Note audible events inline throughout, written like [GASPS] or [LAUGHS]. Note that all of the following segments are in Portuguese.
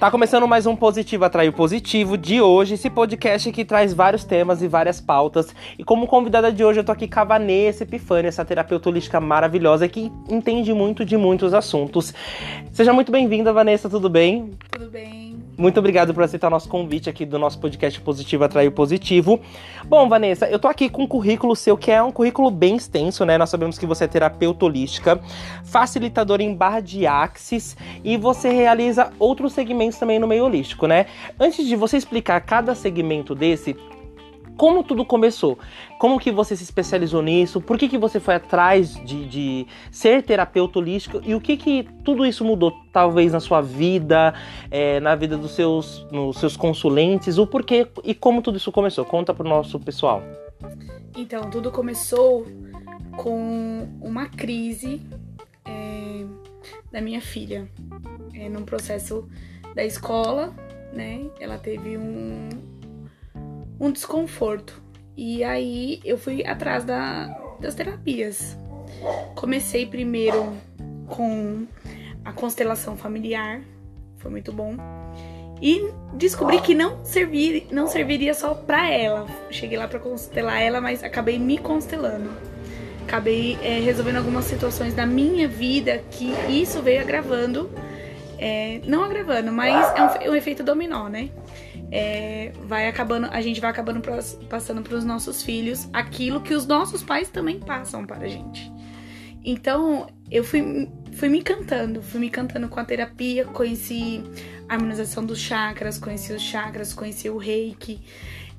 Tá começando mais um Positivo Atraiu Positivo de hoje, esse podcast que traz vários temas e várias pautas. E como convidada de hoje eu tô aqui com a Vanessa Epifânia, essa terapeuta holística maravilhosa que entende muito de muitos assuntos. Seja muito bem-vinda, Vanessa, tudo bem? Tudo bem. Muito obrigado por aceitar nosso convite aqui do nosso podcast Positivo Atraiu Positivo. Bom, Vanessa, eu tô aqui com um currículo seu que é um currículo bem extenso, né? Nós sabemos que você é terapeuta holística, facilitador em barra de axis e você realiza outros segmentos também no meio holístico, né? Antes de você explicar cada segmento desse, como tudo começou? Como que você se especializou nisso? Por que, que você foi atrás de, de ser terapeuta holístico? E o que que tudo isso mudou, talvez, na sua vida, é, na vida dos seus, nos seus consulentes? O porquê e como tudo isso começou? Conta pro nosso pessoal. Então, tudo começou com uma crise é, da minha filha. É, num processo da escola, né? Ela teve um, um desconforto. E aí eu fui atrás da, das terapias. Comecei primeiro com a constelação familiar, foi muito bom. E descobri que não, servir, não serviria só pra ela. Cheguei lá pra constelar ela, mas acabei me constelando. Acabei é, resolvendo algumas situações da minha vida que isso veio agravando. É, não agravando, mas é um, um efeito dominó, né? É, vai acabando, a gente vai acabando passando para os nossos filhos aquilo que os nossos pais também passam para a gente. Então, eu fui, fui me encantando, fui me encantando com a terapia, conheci a harmonização dos chakras, conheci os chakras, conheci o reiki.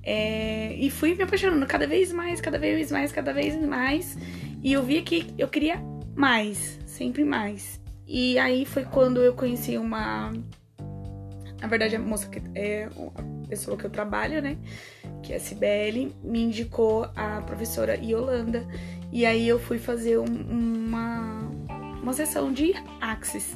É, e fui me apaixonando cada vez mais, cada vez mais, cada vez mais. E eu via que eu queria mais, sempre mais. E aí foi quando eu conheci uma na verdade, a moça que é a pessoa que eu trabalho, né? Que é a Cibele, me indicou a professora Yolanda. E aí eu fui fazer um, uma, uma sessão de Axis.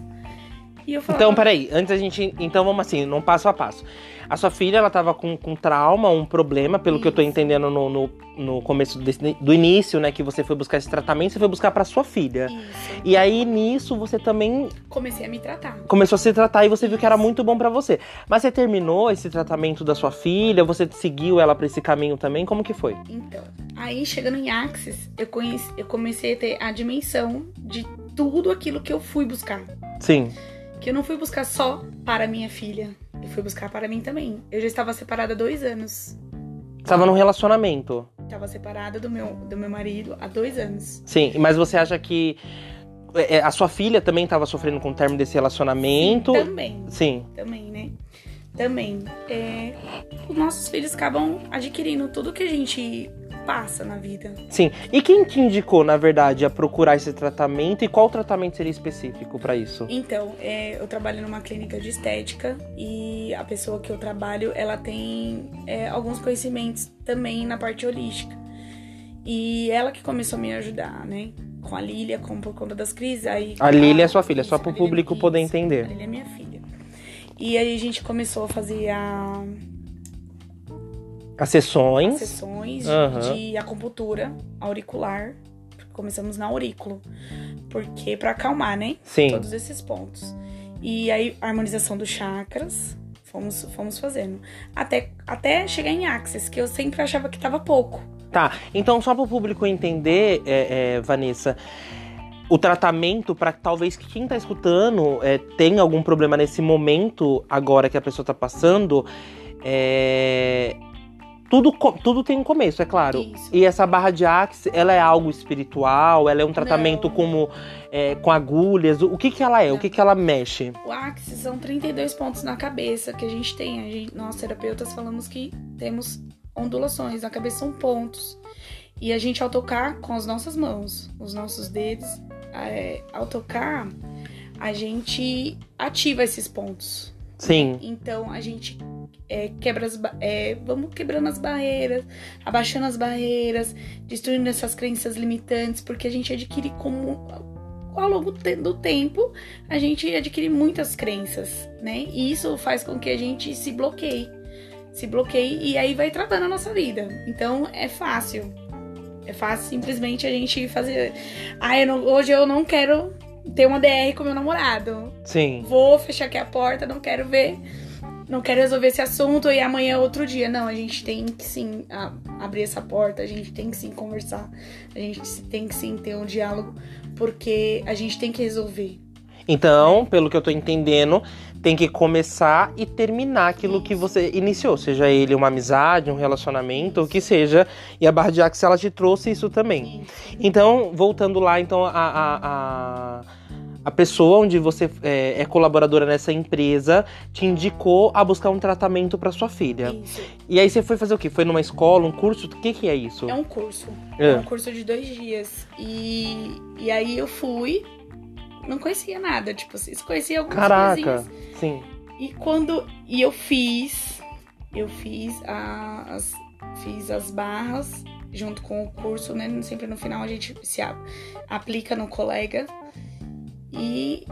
Falava... Então, peraí, antes a gente. Então vamos assim, num passo a passo. A sua filha, ela tava com, com trauma, um problema, pelo Isso. que eu tô entendendo no, no, no começo desse, do início, né? Que você foi buscar esse tratamento, você foi buscar para sua filha. Isso. E aí, nisso, você também. Comecei a me tratar. Começou a se tratar e você viu que era muito bom para você. Mas você terminou esse tratamento da sua filha? Você seguiu ela para esse caminho também? Como que foi? Então, aí chegando em Axis, eu, conheci, eu comecei a ter a dimensão de tudo aquilo que eu fui buscar. Sim que eu não fui buscar só para minha filha. Eu fui buscar para mim também. Eu já estava separada há dois anos. Estava num relacionamento? Estava separada do meu, do meu marido há dois anos. Sim, mas você acha que é, a sua filha também estava sofrendo com o término desse relacionamento? Sim, também. Sim. Também, né? Também. É, os nossos filhos acabam adquirindo tudo que a gente passa na vida. Sim. E quem te indicou, na verdade, a procurar esse tratamento e qual tratamento seria específico para isso? Então, é, eu trabalho numa clínica de estética e a pessoa que eu trabalho, ela tem é, alguns conhecimentos também na parte holística. E ela que começou a me ajudar, né? Com a Lília, com, por conta das crises. Aí, a Lília é sua filha, isso, só para o público poder entender. A Lília é minha filha. E aí a gente começou a fazer a as sessões. As sessões uhum. de acupuntura auricular. Começamos na aurículo. Porque para acalmar, né? Sim. Todos esses pontos. E aí, a harmonização dos chakras. Fomos, fomos fazendo. Até, até chegar em Axis, que eu sempre achava que tava pouco. Tá, então só para o público entender, é, é, Vanessa, o tratamento para talvez que quem tá escutando é, tenha algum problema nesse momento agora que a pessoa tá passando, é, tudo, tudo tem um começo, é claro. Isso. E essa barra de Axe, ela é algo espiritual? Ela é um tratamento como é, com agulhas? O que que ela é? Não. O que que ela mexe? O Axe são 32 pontos na cabeça que a gente tem. A gente, nós, terapeutas, falamos que temos ondulações. Na cabeça são pontos. E a gente, ao tocar com as nossas mãos, os nossos dedos, é, ao tocar, a gente ativa esses pontos. Sim. Então a gente é, quebra as, é, vamos quebrando as barreiras, abaixando as barreiras, destruindo essas crenças limitantes, porque a gente adquire como ao longo do tempo a gente adquire muitas crenças, né? E isso faz com que a gente se bloqueie, se bloqueie e aí vai travando a nossa vida. Então é fácil, é fácil simplesmente a gente fazer, ah, eu não, hoje eu não quero ter uma DR com meu namorado. Sim. Vou fechar aqui a porta, não quero ver. Não quero resolver esse assunto e amanhã é outro dia. Não, a gente tem que sim abrir essa porta, a gente tem que sim conversar, a gente tem que sim ter um diálogo, porque a gente tem que resolver. Então, pelo que eu tô entendendo, tem que começar e terminar aquilo que você iniciou, seja ele uma amizade, um relacionamento, o que seja. E a Barra de Axis, ela te trouxe isso também. Então, voltando lá, então, a, a, a, a pessoa onde você é, é colaboradora nessa empresa te indicou a buscar um tratamento para sua filha. Isso. E aí você foi fazer o quê? Foi numa escola, um curso? O que, que é isso? É um curso. É. É um curso de dois dias. E, e aí eu fui, não conhecia nada, tipo, vocês conheciam algumas Caraca, coisinhas. sim. E quando. E eu fiz. Eu fiz as. Fiz as barras junto com o curso, né? Sempre no final a gente se aplica no colega. E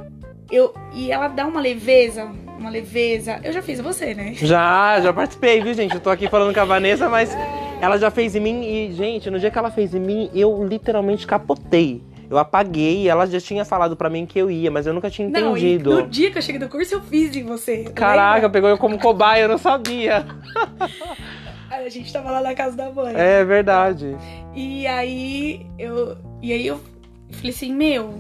eu. E ela dá uma leveza. Uma leveza. Eu já fiz você, né? Já, já participei, viu, gente? Eu tô aqui falando com a Vanessa, mas ela já fez em mim e, gente, no dia que ela fez em mim, eu literalmente capotei. Eu apaguei ela já tinha falado pra mim que eu ia, mas eu nunca tinha Não, e entendido. no dia que eu cheguei do curso, eu fiz em você. Caraca, pegou eu como cobaia, eu não sabia. [LAUGHS] A gente tava lá na casa da mãe. É verdade. E aí eu. E aí eu falei assim, meu,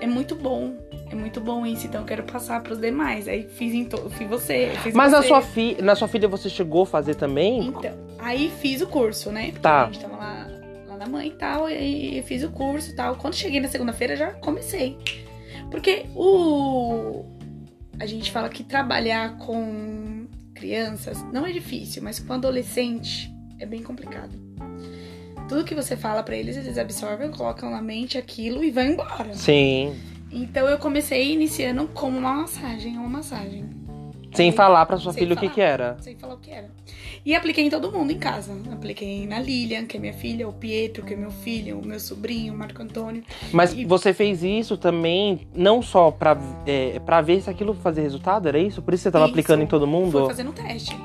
é muito bom. É muito bom isso, então eu quero passar pros demais. Aí fiz em to... fiz você. Fiz Mas na você. sua, fi... na sua filha você chegou a fazer também? Então, aí fiz o curso, né? Porque Tá. a gente tava lá, na mãe e tal, e fiz o curso e tal. Quando cheguei na segunda-feira, já comecei. Porque o. A gente fala que trabalhar com crianças não é difícil, mas com adolescente é bem complicado. Tudo que você fala pra eles, eles absorvem, colocam na mente aquilo e vão embora. Sim. Então eu comecei iniciando como uma massagem, uma massagem. Sem falar pra sua sem filha o que que era. Sem falar o que era. E apliquei em todo mundo em casa. Apliquei na Lilian, que é minha filha, o Pietro, que é meu filho, o meu sobrinho, o Marco Antônio. Mas E- você fez isso também, não só pra, é, pra ver se aquilo fazia resultado, era isso? Por isso você tava Isso. aplicando em todo mundo? Fui fazendo teste.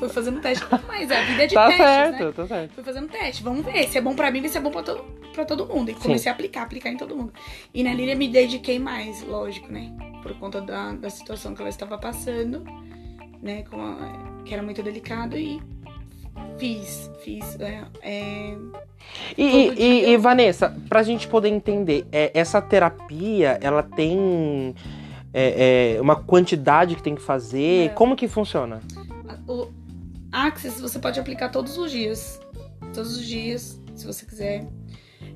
Fui fazendo teste. Mas a vida é de tá testes, certo, né? tá certo. Fui fazendo teste. Vamos ver se é bom pra mim, se é bom pra todo, pra todo mundo. E comecei a aplicar, aplicar em todo mundo. E na Lilian me dediquei mais, lógico, né? Por conta da, da situação que ela estava passando, né? Com a- que era muito delicado. E fiz, fiz. é, é, E, e- dia. e, Vanessa, pra gente poder entender, é, essa terapia, ela tem é, é, uma quantidade que tem que fazer? Como que funciona? O Axis você pode aplicar todos os dias. Todos os dias, se você quiser.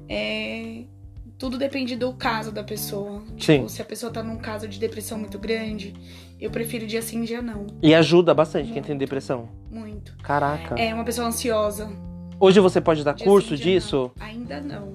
É, Tudo depende do caso da pessoa. Sim. Tipo, se a pessoa tá num caso de depressão muito grande, eu prefiro dia sim, dia não. E ajuda bastante quem tem depressão. Muito. Caraca. É uma pessoa ansiosa. Hoje você pode dar dia curso sim, disso? não. Ainda não.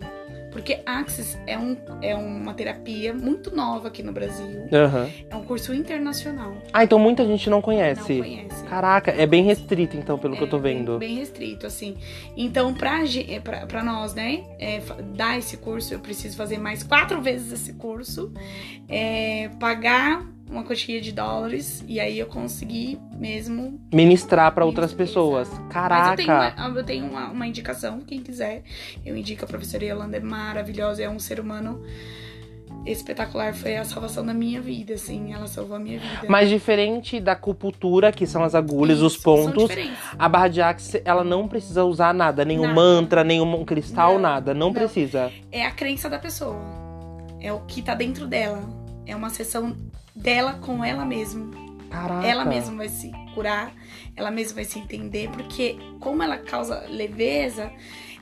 Porque Axis é, um, é uma terapia muito nova aqui no Brasil. Aham. É um curso internacional. Ah, então muita gente não Não conhece. conhece. Caraca, é bem restrito então, pelo que eu tô É, bem- vendo. Bem, restrito, assim. Então, pra, é, pra, pra nós, né, é, dar esse curso, eu preciso fazer mais quatro vezes esse curso, é, pagar uma quantia de dólares, e aí eu consegui mesmo. Ministrar pra outras pessoas. exato. Mas Caraca. eu tenho, uma, eu tenho uma, uma indicação, quem quiser. Eu indico a professora Yolanda, é maravilhosa, é um ser humano espetacular. Foi a salvação da minha vida, assim. Ela salvou a minha vida. Mas diferente da acupuntura, que são as agulhas, os Isso, são pontos, a barra de axis, ela não precisa usar nada, nenhum Nada. mantra, nenhum cristal, Não, nada. Não, não. precisa. é a crença da pessoa. É o que tá dentro dela. É uma sessão dela com ela mesma. Caraca. Ela mesma vai se curar, ela mesma vai se entender, porque como ela causa leveza,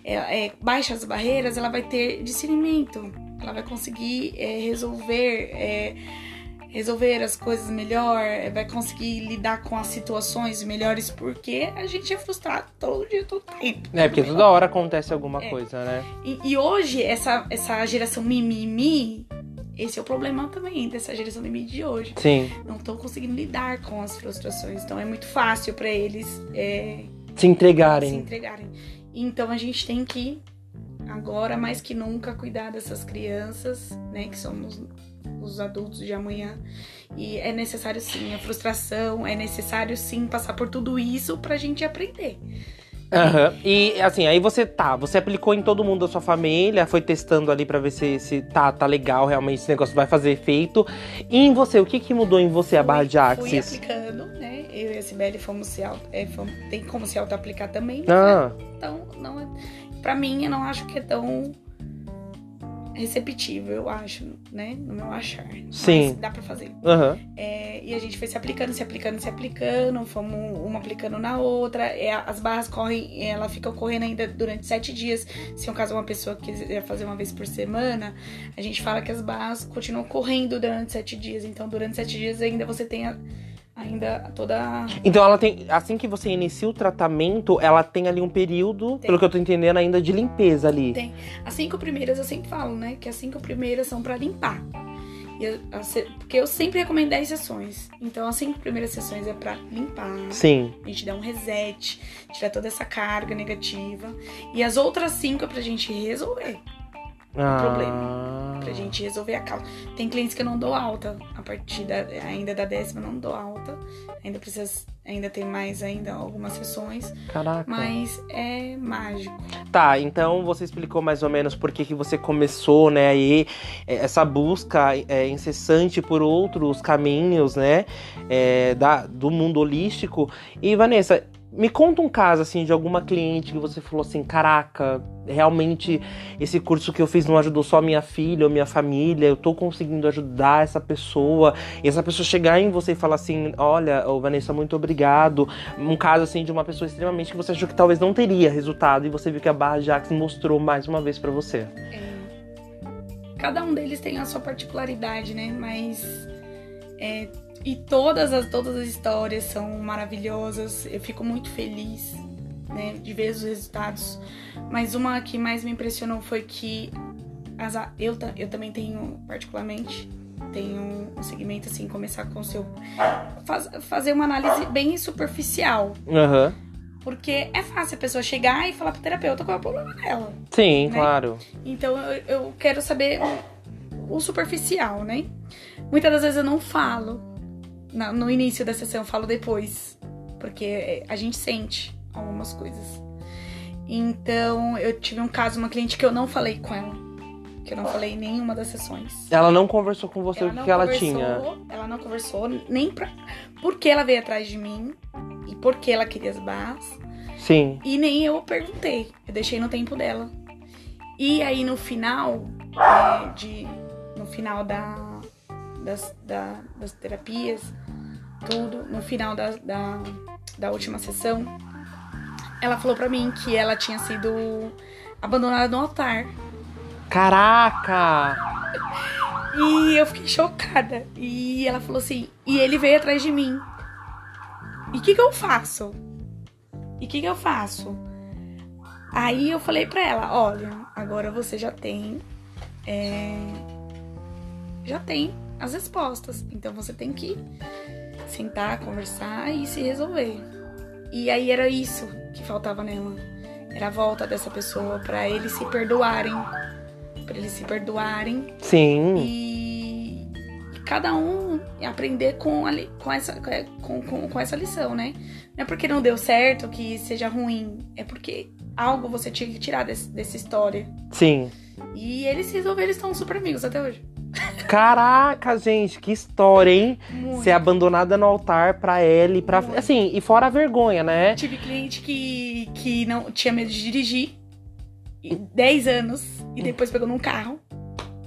é, é, baixa as barreiras, ela vai ter discernimento. Ela vai conseguir é, resolver. é, resolver as coisas melhor, é, vai conseguir lidar com as situações melhores, porque a gente é frustrado todo dia, todo tempo. É, porque toda hora acontece alguma É. coisa, né? E, e hoje, essa, essa geração mimimi, esse é o problema também dessa geração mimimi de hoje. Sim. Não estão conseguindo lidar com as frustrações. Então é muito fácil pra eles é, Se se entregarem. entregarem. Então a gente tem que, agora mais que nunca, cuidar dessas crianças, né? Que somos os adultos de amanhã. E é necessário sim a frustração, é necessário sim passar por tudo isso pra gente aprender. Aham. E assim, aí você tá, você aplicou em todo mundo da sua família, foi testando ali pra ver se, se tá, tá legal, realmente esse negócio vai fazer efeito. E em você, o que que mudou em você a barra de Fui Axis? aplicando, né? Eu e a Sibeli fomos se auto, é, fomos- tem como se auto-aplicar também, né? Ah, Então, não é, pra mim, eu não acho que é tão receptível, eu acho, né? No meu achar. Sim. Mas dá pra fazer. aham. É, e a gente foi se aplicando, se aplicando, se aplicando, fomos uma aplicando na outra. É, as barras correm, ela fica correndo ainda durante sete dias. Se no caso uma pessoa quiser fazer uma vez por semana, a gente fala que as barras continuam correndo durante sete dias. Então, durante sete dias ainda você tem a- ainda toda. Então ela tem. Assim que você inicia o tratamento, ela tem ali um período, pelo que eu tô entendendo, ainda de limpeza ali. Tem. As cinco primeiras eu sempre falo, né? Que as cinco primeiras são pra limpar. E eu- porque eu sempre recomendo 10 sessões. Então, as cinco primeiras sessões é pra limpar. Sim. A gente dá um reset, tirar toda essa carga negativa. E as outras cinco é pra gente resolver. Ah. problema. Pra gente resolver a causa. Tem clientes que eu não dou alta. A partir da, ainda da décima não dou alta. Ainda precisa. Ainda tem mais ainda algumas sessões. Caraca. Mas é mágico. Tá, então você explicou mais ou menos por que, que você começou, né, aí, é, essa busca é, incessante por outros caminhos, né, é, da, do mundo holístico. E, Vanessa, me conta um caso, assim, de alguma cliente que você falou assim, caraca, realmente esse curso que eu fiz não ajudou só minha filha ou minha família, eu tô conseguindo ajudar essa pessoa. E essa pessoa chegar em você e falar assim, olha, ô, Vanessa, muito obrigado. Um caso, assim, de uma pessoa extremamente que você achou que talvez não teria resultado e você viu que a Barra Jax mostrou mais uma vez pra você. É, cada um deles tem a sua particularidade, né? Mas. é, e todas as, todas as histórias são maravilhosas. Eu fico muito feliz né, de ver os resultados. Mas uma que mais me impressionou foi que as eu, eu também tenho, particularmente, tenho um segmento assim, começar com o seu. faz- fazer uma análise bem superficial. Aham. Porque é fácil a pessoa chegar e falar pro terapeuta qual é o problema dela. Sim, Né? claro. Então eu, eu quero saber o superficial, né? Muitas das vezes eu não falo na- no início da sessão, eu falo depois. Porque a gente sente algumas coisas. Então eu tive um caso, uma cliente que eu não falei com ela. Que eu não falei em nenhuma das sessões. Ela não conversou com você o que, ela conversou, tinha. Ela não conversou nem pra. Porque ela veio atrás de mim e porque ela queria as barras. Sim. E nem eu perguntei. Eu deixei no tempo dela. E aí no final é, de. No final da, das, da- das terapias, tudo, no final da, da, da última sessão, ela falou pra mim que ela tinha sido abandonada no altar. Caraca! E eu fiquei chocada. E ela falou assim: e ele veio atrás de mim. E o que, que eu faço? E o que, que eu faço? Aí eu falei pra ela: olha, agora você já tem. é, já tem as respostas. Então você tem que sentar, conversar e se resolver. E aí era isso que faltava nela. Era a volta dessa pessoa pra eles se perdoarem. Pra eles se perdoarem Sim. e, e cada um aprender com, a com, essa, com, com, com essa lição, né? Não é porque não deu certo que seja ruim, é porque algo você tinha que tirar desse- dessa história. Sim. E eles resolveram, eles estão super amigos até hoje. Caraca, gente, que história, hein? Muito. Ser abandonada no altar pra ela e pra. Muito. Assim, e fora a vergonha, né? Tive cliente que, que não tinha medo de dirigir, e 10 anos, e depois pegou num carro.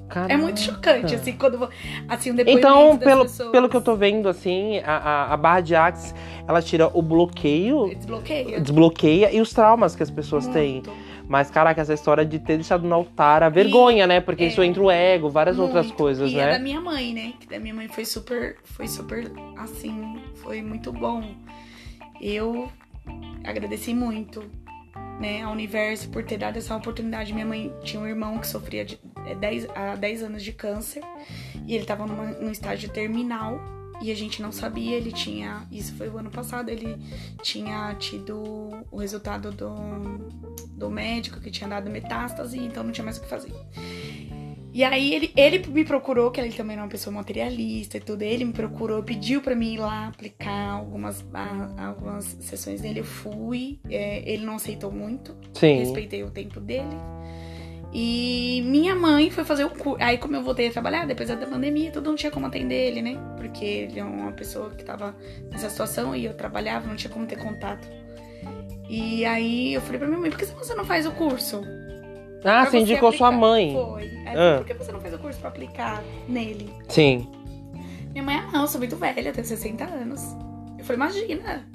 Caraca. É muito chocante, assim, quando assim, depoimento Então, pelo, pessoas. pelo que eu tô vendo, assim, a, a, a barra de Axe, ela tira o bloqueio, Desbloqueia. desbloqueia e os traumas que as pessoas têm. Mas, caraca, essa história de ter deixado no altar a vergonha, né? Porque é. isso entra o ego, várias outras Muito. coisas, e né? da minha mãe, né? Que da minha mãe foi super, foi super, assim, foi muito bom. Eu agradeci muito, né, ao universo por ter dado essa oportunidade. Minha mãe tinha um irmão que sofria de é, 10, há 10 anos de câncer e ele tava numa, num estágio terminal e a gente não sabia. Ele tinha, isso foi o ano passado, ele tinha tido o resultado do, do médico que tinha dado metástase, então não tinha mais o que fazer. E aí ele, ele me procurou, que ele também é uma pessoa materialista e tudo. Ele me procurou, pediu pra mim ir lá aplicar algumas, algumas sessões dele. Eu fui. é, ele não aceitou muito. Sim. Respeitei o tempo dele. E minha mãe foi fazer o curso. Aí, como eu voltei a trabalhar, depois da pandemia, tudo não tinha como atender ele, né? Porque ele é uma pessoa que tava nessa situação e eu trabalhava, não tinha como ter contato. E aí eu falei pra minha mãe, por que você não faz o curso? Ah, Pra você indicou sua aplicar?" mãe. Foi. Aí eu Ah. por que você não fez o curso pra aplicar nele? Sim. Minha mãe, ah, não, eu sou muito velha, eu tenho 60 anos. Eu falei, imagina,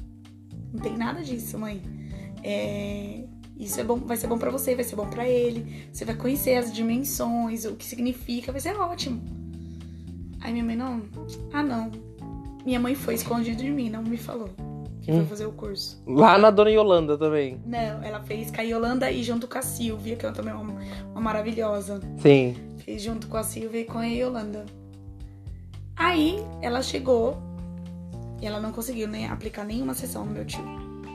não tem nada disso, mãe. É, isso é bom, vai ser bom pra você, vai ser bom pra ele. Você vai conhecer as dimensões, o que significa, vai ser ótimo. Aí minha mãe, não, ah não. Minha mãe foi escondida de mim, não me falou que Hum. foi fazer o curso. Lá na Dona Yolanda também. Não, ela fez com a Yolanda e junto com a Silvia, que é também uma, uma maravilhosa. Sim. Fez junto com a Silvia e com a Yolanda. Aí ela chegou e ela não conseguiu nem aplicar nenhuma sessão no meu tio.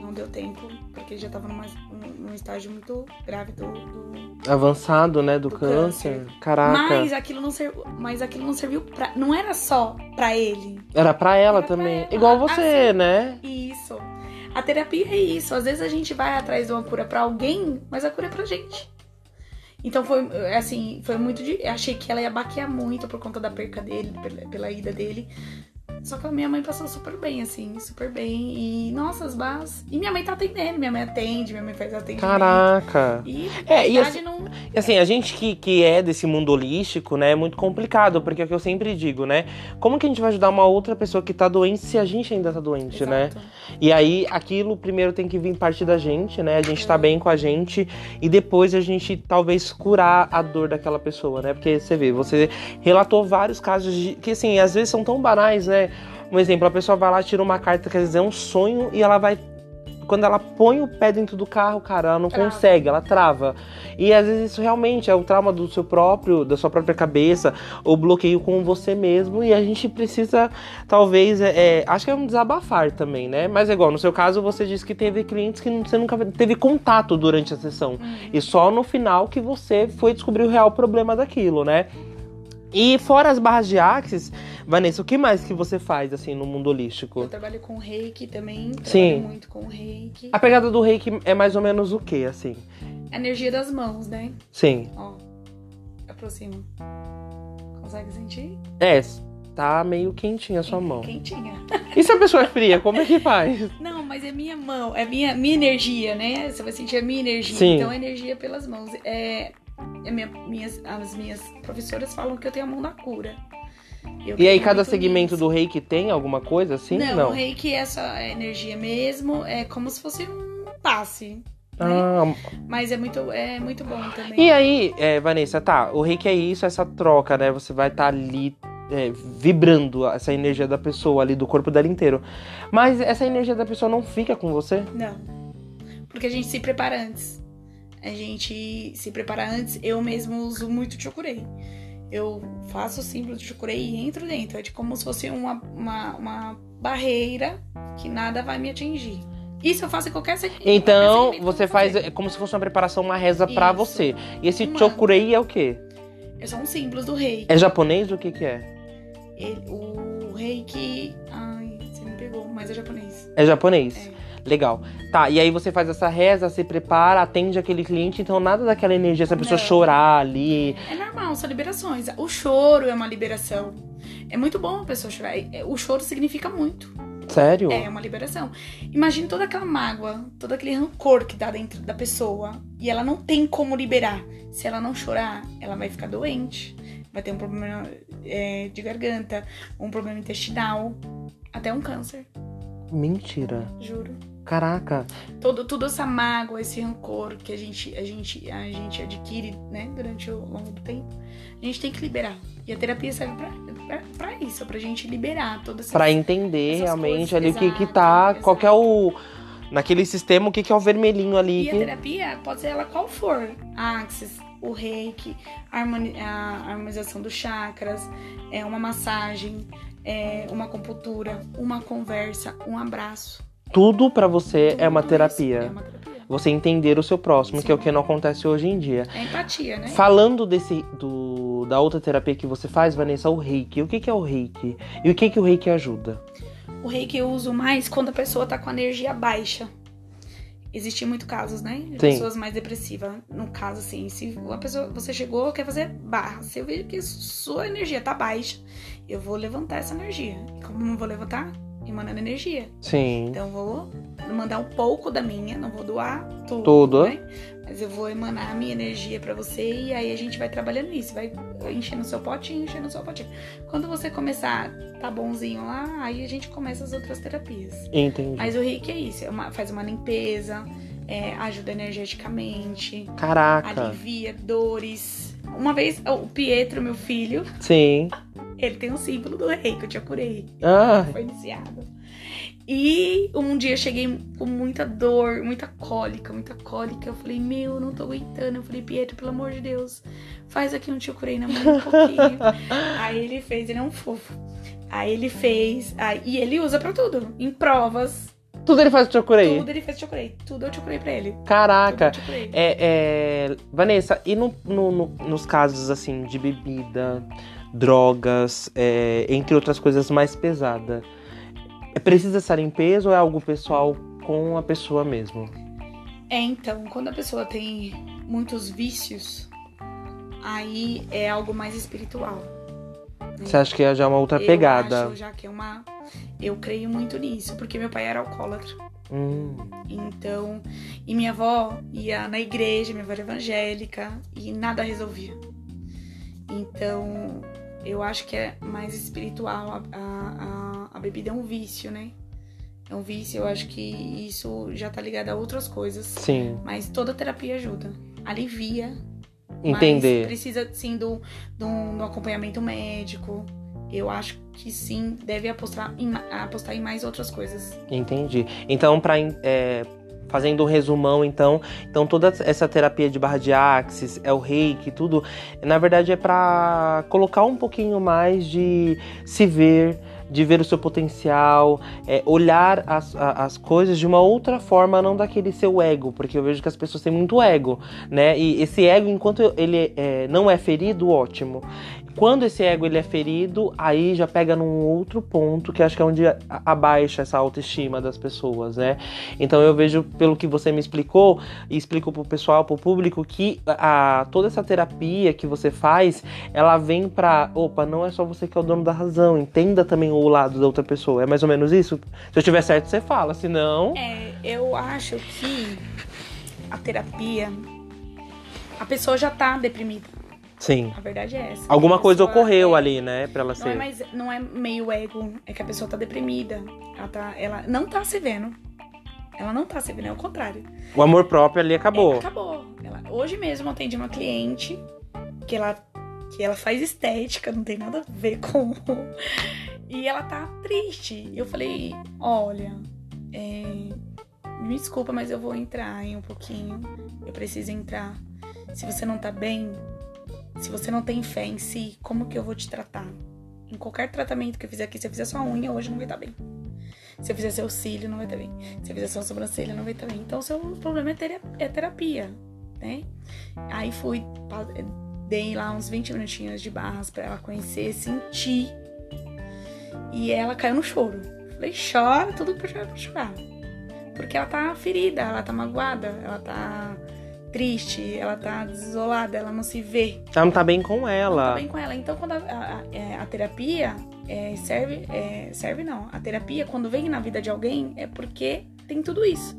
Não deu tempo, porque ele já tava numa, num, estágio muito grave do. do- Avançado, né, do, Do câncer. câncer. Caraca. Mas aquilo não serviu. Mas aquilo não serviu pra. Não era só pra ele. Era pra ela Era pra também. ela. Igual você, Assim. né? Isso. A terapia é isso. Às vezes a gente vai atrás de uma cura pra alguém, mas a cura é pra gente. Então foi assim, foi muito de. eu Achei que ela ia baquear muito por conta da perca dele, pela, pela ida dele. Só que a minha mãe passou super bem, assim, super bem. E, nossa, as barras. E minha mãe tá atendendo, minha mãe atende, minha mãe faz atendimento. Caraca. E É, e assim- não. E assim, a gente que, que é desse mundo holístico, né, é muito complicado, porque é o que eu sempre digo, né? Como que a gente vai ajudar uma outra pessoa que tá doente se a gente ainda tá doente, né? Exato. E aí, aquilo primeiro tem que vir partir da gente, né? A gente tá bem com a gente e depois a gente talvez curar a dor daquela pessoa, né? Porque você vê, você relatou vários casos de que assim, às vezes são tão banais, né? Um exemplo, a pessoa vai lá, tira uma carta, quer dizer, é um sonho e ela vai quando ela põe o pé dentro do carro, cara, ela não Trava. consegue, ela trava. E às vezes isso realmente é o trauma do seu próprio, da sua própria cabeça, ou bloqueio com você mesmo, e a gente precisa, talvez, é, é, acho que é um desabafar também, né? Mas é igual, no seu caso, você disse que teve clientes que você nunca teve contato durante a sessão. Uhum. E só no final que você foi descobrir o real problema daquilo, né? E fora as barras de axis, Vanessa, o que mais que você faz, assim, no mundo holístico? Eu trabalho com reiki também. Trabalho Sim. muito com reiki. A pegada do reiki é mais ou menos o que, assim? A energia das mãos, né? Sim. Ó. Aproxima. Consegue sentir? É, tá meio quentinha a sua mão. Quentinha. E se a pessoa é fria, como é que faz? [LAUGHS] Não, mas é minha mão, é minha, minha energia, né? Você vai sentir a minha energia. Sim. Então, a energia pelas mãos. É, é minha- minhas, as minhas professoras falam que eu tenho a mão da cura. Eu E aí, cada segmento nisso. do reiki tem alguma coisa assim? Não, o reiki é essa energia mesmo, é como se fosse um passe. Né? Ah, Mas é muito, é muito bom também. e aí, é, Vanessa, tá, o reiki é isso, essa troca, né? Você vai estar ali é, vibrando essa energia da pessoa ali, do corpo dela inteiro. Mas essa energia da pessoa não fica com você? Não. Porque a gente se prepara antes. A gente se prepara antes. Eu mesmo uso muito chokurei. Eu faço o símbolo de chokurei e entro dentro. É de como se fosse uma, uma, uma barreira que nada vai me atingir. Isso eu faço em qualquer se- Então, qualquer segmento você faz fazer. é como se fosse uma preparação, uma reza pra Isso. você. E esse chokurei é o quê? São símbolos do rei. É japonês? O que que é? Ele- o rei que. Ai, você me pegou, mas é japonês. É japonês. É. Legal. Tá, e aí você faz essa reza, se prepara, atende aquele cliente, então nada daquela energia, se a pessoa Não. chorar ali. É normal, são liberações. O choro é uma liberação. É muito bom a pessoa chorar. É- O choro significa muito. Sério? É uma liberação. Imagine toda aquela mágoa, todo aquele rancor que dá dentro da pessoa e ela não tem como liberar. Se ela não chorar, ela vai ficar doente, vai ter um problema é, de garganta, um problema intestinal, até um câncer, Mentira. juro. Caraca. Todo, toda essa mágoa, esse rancor que a gente, a gente, a gente adquire, né, durante o longo do tempo, a gente tem que liberar. E a terapia serve pra, pra, pra isso, pra gente liberar toda essa Pra entender realmente coisas, ali o que que exato, tá, qual que é exato. o... Naquele sistema, o que que é o vermelhinho ali. E a que- terapia pode ser ela qual for. A Axis, o reiki, a, a harmonização dos chakras, é uma massagem, é uma acupuntura, uma conversa, um abraço. Tudo pra você é uma terapia. É uma terapia. Você entender o seu próximo, que é o Sim. que não acontece hoje em dia. É empatia, né? Falando desse do, da outra terapia que você faz, Vanessa, o reiki. O que, que é o reiki? E o que, que o reiki ajuda? O reiki eu uso mais quando a pessoa tá com a energia baixa. Existem muitos casos, né? De Sim. pessoas mais depressivas. No caso, assim, se uma pessoa, você chegou, quer fazer barra. Se eu vejo que sua energia tá baixa, eu vou levantar essa energia. E como eu não vou levantar? Emanando energia. Sim. Então eu vou mandar um pouco da minha, não vou doar tudo. Tudo. Né? Mas eu vou emanar a minha energia pra você e aí a gente vai trabalhando isso. Vai enchendo o seu potinho, enchendo o seu potinho. Quando você começar, tá bonzinho lá, aí a gente começa as outras terapias. Entendi. Mas o reiki é isso, é uma- faz uma limpeza, é, ajuda energeticamente, Caraca. alivia dores. Uma vez, o Pietro, meu filho, Sim. [LAUGHS] ele tem um símbolo do reiki, eu te curei. Ah, Foi iniciado. E um dia eu cheguei com muita dor, muita cólica, muita cólica. Eu falei, meu, eu não tô aguentando. Eu falei, Pietro, pelo amor de Deus, faz aqui um tio curei na mão um pouquinho. [LAUGHS] aí ele fez, ele é um fofo. Aí ele fez, aí, e ele usa pra tudo. Em provas, tudo ele faz o Chokurei. tudo ele fez tio curei. Tudo eu tio curei pra ele. Caraca. curei. É, é, Vanessa, e no- no- no- nos casos assim de bebida, drogas, é, entre outras coisas mais pesadas, é precisa essa limpeza ou é algo pessoal com a pessoa mesmo? É, então, quando a pessoa tem muitos vícios, aí é algo mais espiritual. Você acha que é já uma outra eu pegada? acho já que é uma. Eu creio muito nisso, porque meu pai era alcoólatra. Hum, Então. E minha avó ia na igreja, minha avó era evangélica, e nada resolvia. Então. Eu acho que é mais espiritual. A, a, a, a bebida é um vício, né? É um vício, eu acho que isso já tá ligado a outras coisas. sim, Mas toda terapia ajuda. Alivia. Mas entender. precisa, sim, do, do, do acompanhamento médico. Eu acho que sim, deve apostar em, apostar em mais outras coisas. Entendi. Então, para fazendo um resumão, então, então toda essa terapia de barra de axis, é o reiki, tudo, na verdade é para colocar um pouquinho mais de se ver, de ver o seu potencial, é, olhar as, as coisas de uma outra forma, não daquele seu ego, porque eu vejo que as pessoas têm muito ego, né? E esse ego, enquanto ele é, não é ferido, ótimo. Quando esse ego ele é ferido, aí já pega num outro ponto que acho que é onde abaixa essa autoestima das pessoas, né? Então eu vejo pelo que você me explicou e explicou pro pessoal, pro público que a, toda essa terapia que você faz, ela vem pra, opa, não é só você que é o dono da razão, entenda também o lado da outra pessoa. É mais ou menos isso? Se eu tiver certo, você fala, senão, É, eu acho que a terapia. A pessoa já tá deprimida. Sim. A verdade é essa. Alguma coisa ocorreu é- ali, né, pra ela Não é, ser. mais, não é meio ego, é que a pessoa tá deprimida. Ela, tá, ela não tá se vendo. Ela não tá se vendo, é o contrário. O amor próprio ali acabou. É, acabou. Ela- hoje mesmo eu atendi uma cliente que ela, que ela faz estética, não tem nada a ver [LAUGHS] com. E ela tá triste. Eu falei: olha, é, me desculpa, mas eu vou entrar em um pouquinho. Eu preciso entrar. Se você não tá bem, se você não tem fé em si, como que eu vou te tratar? Em qualquer tratamento que eu fizer aqui, se eu fizer sua unha, hoje não vai estar bem. Se eu fizer seu cílio, não vai estar bem. Se eu fizer sua sobrancelha, não vai estar bem. Então, o seu problema é, é terapia, né? Aí fui, dei lá uns 20 minutinhos de barras pra ela conhecer, sentir. E ela caiu no choro. Falei, chora, tudo pra chorar, pra chorar. Porque ela tá ferida, ela tá magoada, ela tá triste, ela tá desolada, ela não se vê Ela não tá bem com não ela. tá bem com ela. Então, quando a, a- a- é, a terapia é, serve, é, serve não. A terapia, quando vem na vida de alguém, é porque tem tudo isso.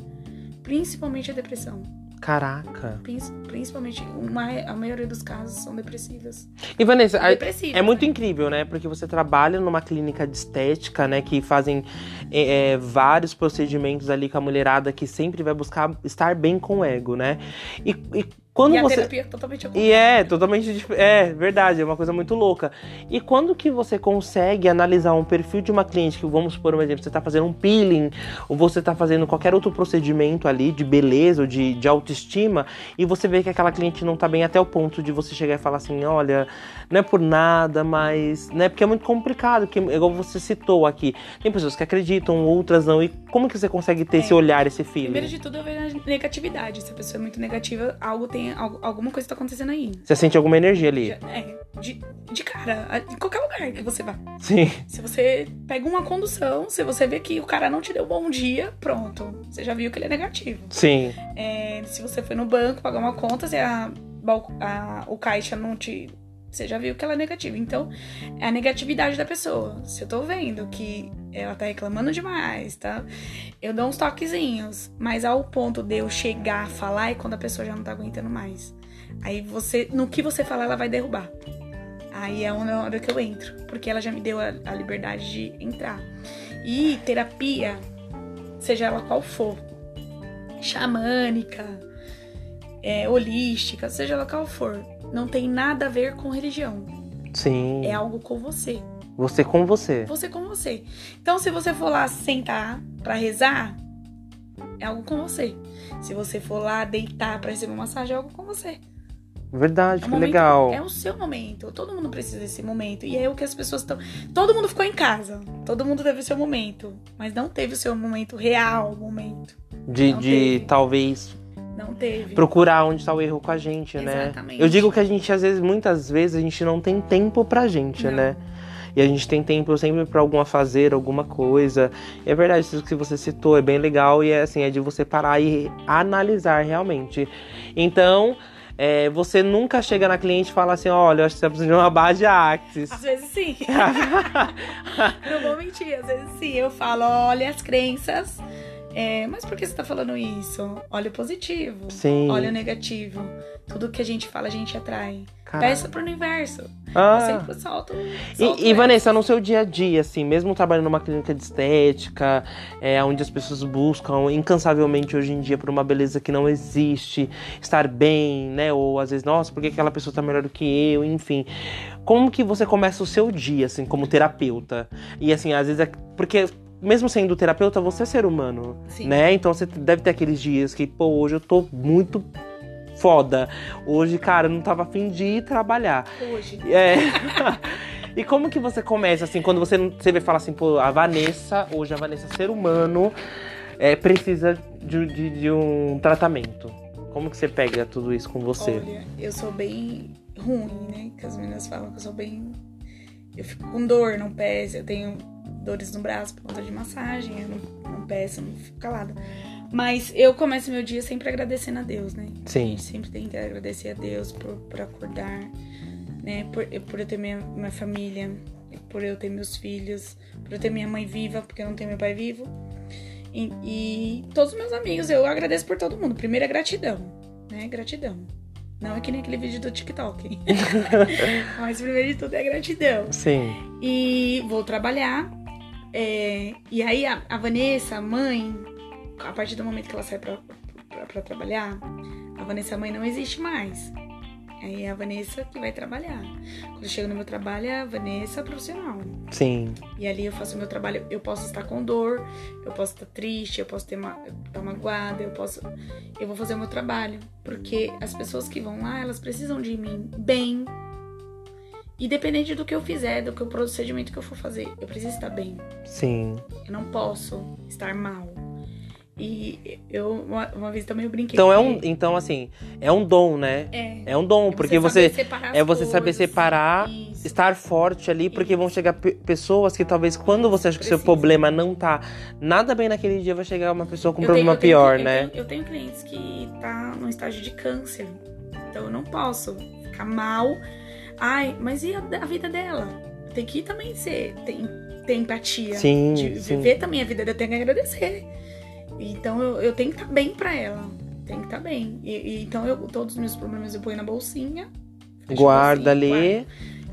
Principalmente a depressão. Caraca. Prin- Principalmente, uma, a maioria dos casos são depressivas. E Vanessa. É muito né? incrível, né? Porque você trabalha numa clínica de estética, né? Que fazem é, é, vários procedimentos ali com a mulherada que sempre vai buscar estar bem com o ego, né? E, e quando E a você. terapia é totalmente ao E é totalmente É, verdade, é uma coisa muito louca. E quando que você consegue analisar um perfil de uma cliente, que vamos supor um exemplo, você tá fazendo um peeling, ou você tá fazendo qualquer outro procedimento ali de beleza ou de, de autoestima, e você vê que aquela cliente não tá bem até o ponto de você chegar e falar assim, olha, não é por nada, mas. Né, porque é muito complicado, porque igual você citou aqui, tem pessoas que acreditam, outras não. E como que você consegue ter É. esse olhar, esse feeling? Primeiro de tudo, eu vejo a negatividade. Se a pessoa é muito negativa, algo tem, algo- alguma coisa tá acontecendo aí. Você sente alguma energia ali? Já- É, de, de cara, em qualquer lugar que você vá. Sim. Se você pega uma condução, se você vê que o cara não te deu bom dia, pronto. Você já viu que ele é negativo. Sim. É, se você foi no banco pagar uma conta, se a, a- o caixa não te. Você já viu que ela é negativa. Então, é a negatividade da pessoa. Se eu tô vendo que ela tá reclamando demais, tá? Eu dou uns toquezinhos. Mas ao ponto de eu chegar a falar é quando a pessoa já não tá aguentando mais. Aí você. No que você falar, ela vai derrubar. Aí é uma hora que eu entro. Porque ela já me deu a, a liberdade de entrar. E terapia, seja ela qual for, xamânica, é, holística, seja ela qual for, não tem nada a ver com religião. Sim. É algo com você. Você com você. Você com você. Então, se você for lá sentar pra rezar, é algo com você. Se você for lá deitar pra receber uma massagem, é algo com você. Verdade, É um que momento- legal. É o seu momento. Todo mundo precisa desse momento. E é o que as pessoas estão. Todo mundo ficou em casa. Todo mundo teve o seu momento. Mas não teve o seu momento real, momento. De, não de teve. talvez Não teve. procurar onde tá o erro com a gente, né? Exatamente. Eu digo que a gente, às vezes, muitas vezes, a gente não tem tempo pra gente, Não. né? E a gente tem tempo sempre pra alguma fazer, alguma coisa. E é verdade, isso que você citou é bem legal e é assim, é de você parar e analisar realmente. Então, é, você nunca chega na cliente e fala assim, olha, eu acho que você precisa de uma base de Axis. Às vezes sim. [LAUGHS] não vou mentir, às vezes sim. Eu falo, olha as crenças. É, mas por que você tá falando isso? Olha o positivo. Sim. Olha o negativo. Tudo que a gente fala, a gente atrai. Caraca. Peça pro universo. Eu Ah. sempre solto. solto E, e essa. Vanessa, no seu dia a dia, assim, mesmo trabalhando numa clínica de estética, é, onde as pessoas buscam incansavelmente hoje em dia por uma beleza que não existe, estar bem, né? Ou às vezes, nossa, por que aquela pessoa tá melhor do que eu? Enfim. Como que você começa o seu dia, assim, como terapeuta? E assim, às vezes é. Porque. Mesmo sendo terapeuta, você é ser humano, Sim. né? Então você deve ter aqueles dias que, pô, hoje eu tô muito foda. Hoje, cara, eu não tava afim de ir trabalhar. Hoje. É. [LAUGHS] e como que você começa, assim, quando você, você vê falar assim, pô, a Vanessa, hoje a Vanessa, ser humano, é, precisa de, de, de um tratamento. Como que você pega tudo isso com você? Olha, eu sou bem ruim, né? Que as meninas falam que eu sou bem. Eu fico com dor no pé, eu tenho dores no braço por conta de massagem, eu não, não peço, não fico calada. Mas eu começo meu dia sempre agradecendo a Deus, né? A Sim. gente sempre tem que agradecer a Deus por, por acordar, né? Por, por eu ter minha, minha família, por eu ter meus filhos, por eu ter minha mãe viva, porque eu não tenho meu pai vivo. E, e todos os meus amigos, eu agradeço por todo mundo. Primeiro é gratidão, né? Gratidão. Não é que nem aquele vídeo do TikTok. [LAUGHS] Mas primeiro de tudo é gratidão. Sim. E vou trabalhar. É, e aí a, a Vanessa, a mãe, a partir do momento que ela sai pra, pra, pra trabalhar, a Vanessa mãe não existe mais. Aí é a Vanessa que vai trabalhar. Quando eu chego no meu trabalho, é a Vanessa profissional. Sim. E ali eu faço o meu trabalho. Eu posso estar com dor, eu posso estar triste, eu posso ter uma, estar magoada, eu posso. Eu vou fazer o meu trabalho. Porque as pessoas que vão lá, elas precisam de mim bem. Independente do que eu fizer, do que o procedimento que eu for fazer, eu preciso estar bem. Sim. Eu não posso estar mal. E eu uma, uma vez também eu brinquei. Então é um. Então, assim, é um dom, né? É. É um dom, é porque saber você. as É você saber coisas. separar, Isso. estar forte ali, porque vão chegar pe- pessoas que talvez quando você acha que o seu problema não tá nada bem naquele dia, vai chegar uma pessoa com um problema tenho- pior, tenho- né? Eu tenho, eu tenho clientes que tá no estágio de câncer. Então eu não posso ficar mal. Ai, mas e a, a vida dela? Tem que também ser, tem, ter empatia. Sim, de sim. viver também a vida dela, tenho que agradecer. Então eu, eu tenho que estar bem pra ela. Tem que estar bem. E, e então eu, todos os meus problemas eu ponho na bolsinha. Guarda bolsinha, ali. guardo.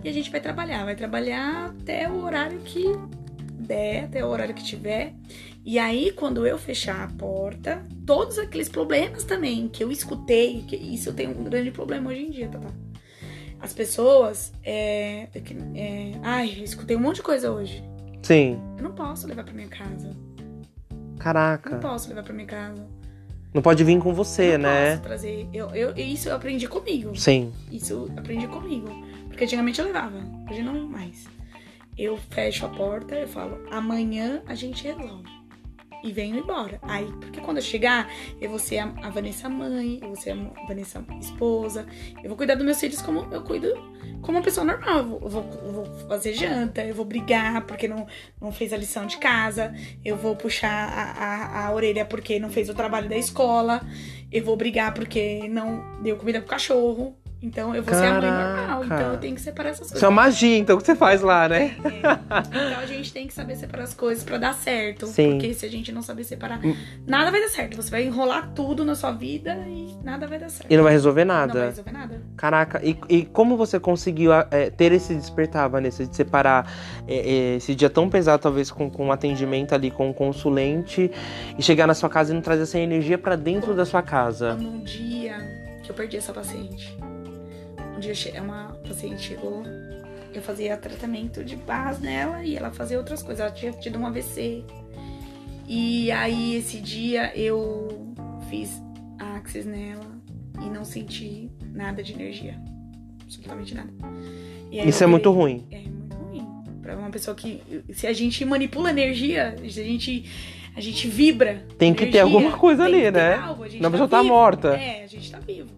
E a gente vai trabalhar. Vai trabalhar até o horário que der, até o horário que tiver. E aí, quando eu fechar a porta, todos aqueles problemas também que eu escutei, que isso eu tenho um grande problema hoje em dia, tá? As pessoas, é, é que- é, ai, escutei um monte de coisa hoje. Sim. Eu não posso levar pra minha casa. Não Caraca. posso levar pra minha casa. Não pode vir com você, eu não né? posso trazer. Eu, eu, isso eu aprendi comigo. Sim. Isso eu aprendi comigo. Porque antigamente eu levava, hoje não mais. Eu fecho a porta, eu falo, amanhã a gente resolve. E venho embora. Aí, porque quando eu chegar, eu vou ser a, Vanessa mãe, eu vou ser a Vanessa esposa, eu vou cuidar dos meus filhos como eu cuido como uma pessoa normal. Eu vou, eu vou, eu vou fazer janta, eu vou brigar porque não, não fez a lição de casa, eu vou puxar a, a, a orelha porque não fez o trabalho da escola, eu vou brigar porque não deu comida pro cachorro. Então eu vou ser a mãe normal. Caraca. Então eu tenho que separar essas coisas. Isso é uma magia, então, que você faz lá, né? É. Então a gente tem que saber separar as coisas pra dar certo. Sim. Porque se a gente não saber separar, Hum. nada vai dar certo. Você vai enrolar tudo na sua vida e nada vai dar certo. E não vai resolver Não vai nada. resolver nada. Caraca, e, e como você conseguiu é, ter esse despertar, Vanessa, de separar é, é, esse dia tão pesado, talvez com, com um atendimento ali com o consulente, e chegar na sua casa e não trazer essa energia pra dentro da sua casa? Num dia que eu perdi essa paciente. Um dia che- uma paciente chegou, eu fazia tratamento de paz nela e ela fazia outras coisas. Ela tinha tido um AVC. E aí esse dia eu fiz Axis nela e não senti nada de energia. Absolutamente nada. Isso é muito ruim. É muito ruim. Pra uma pessoa que. Se a gente manipula energia, se a gente. A gente vibra. Tem que ter energia, alguma coisa ali, ter né? algo, a gente Senão a pessoa tá vivo. morta. É, a gente tá vivo.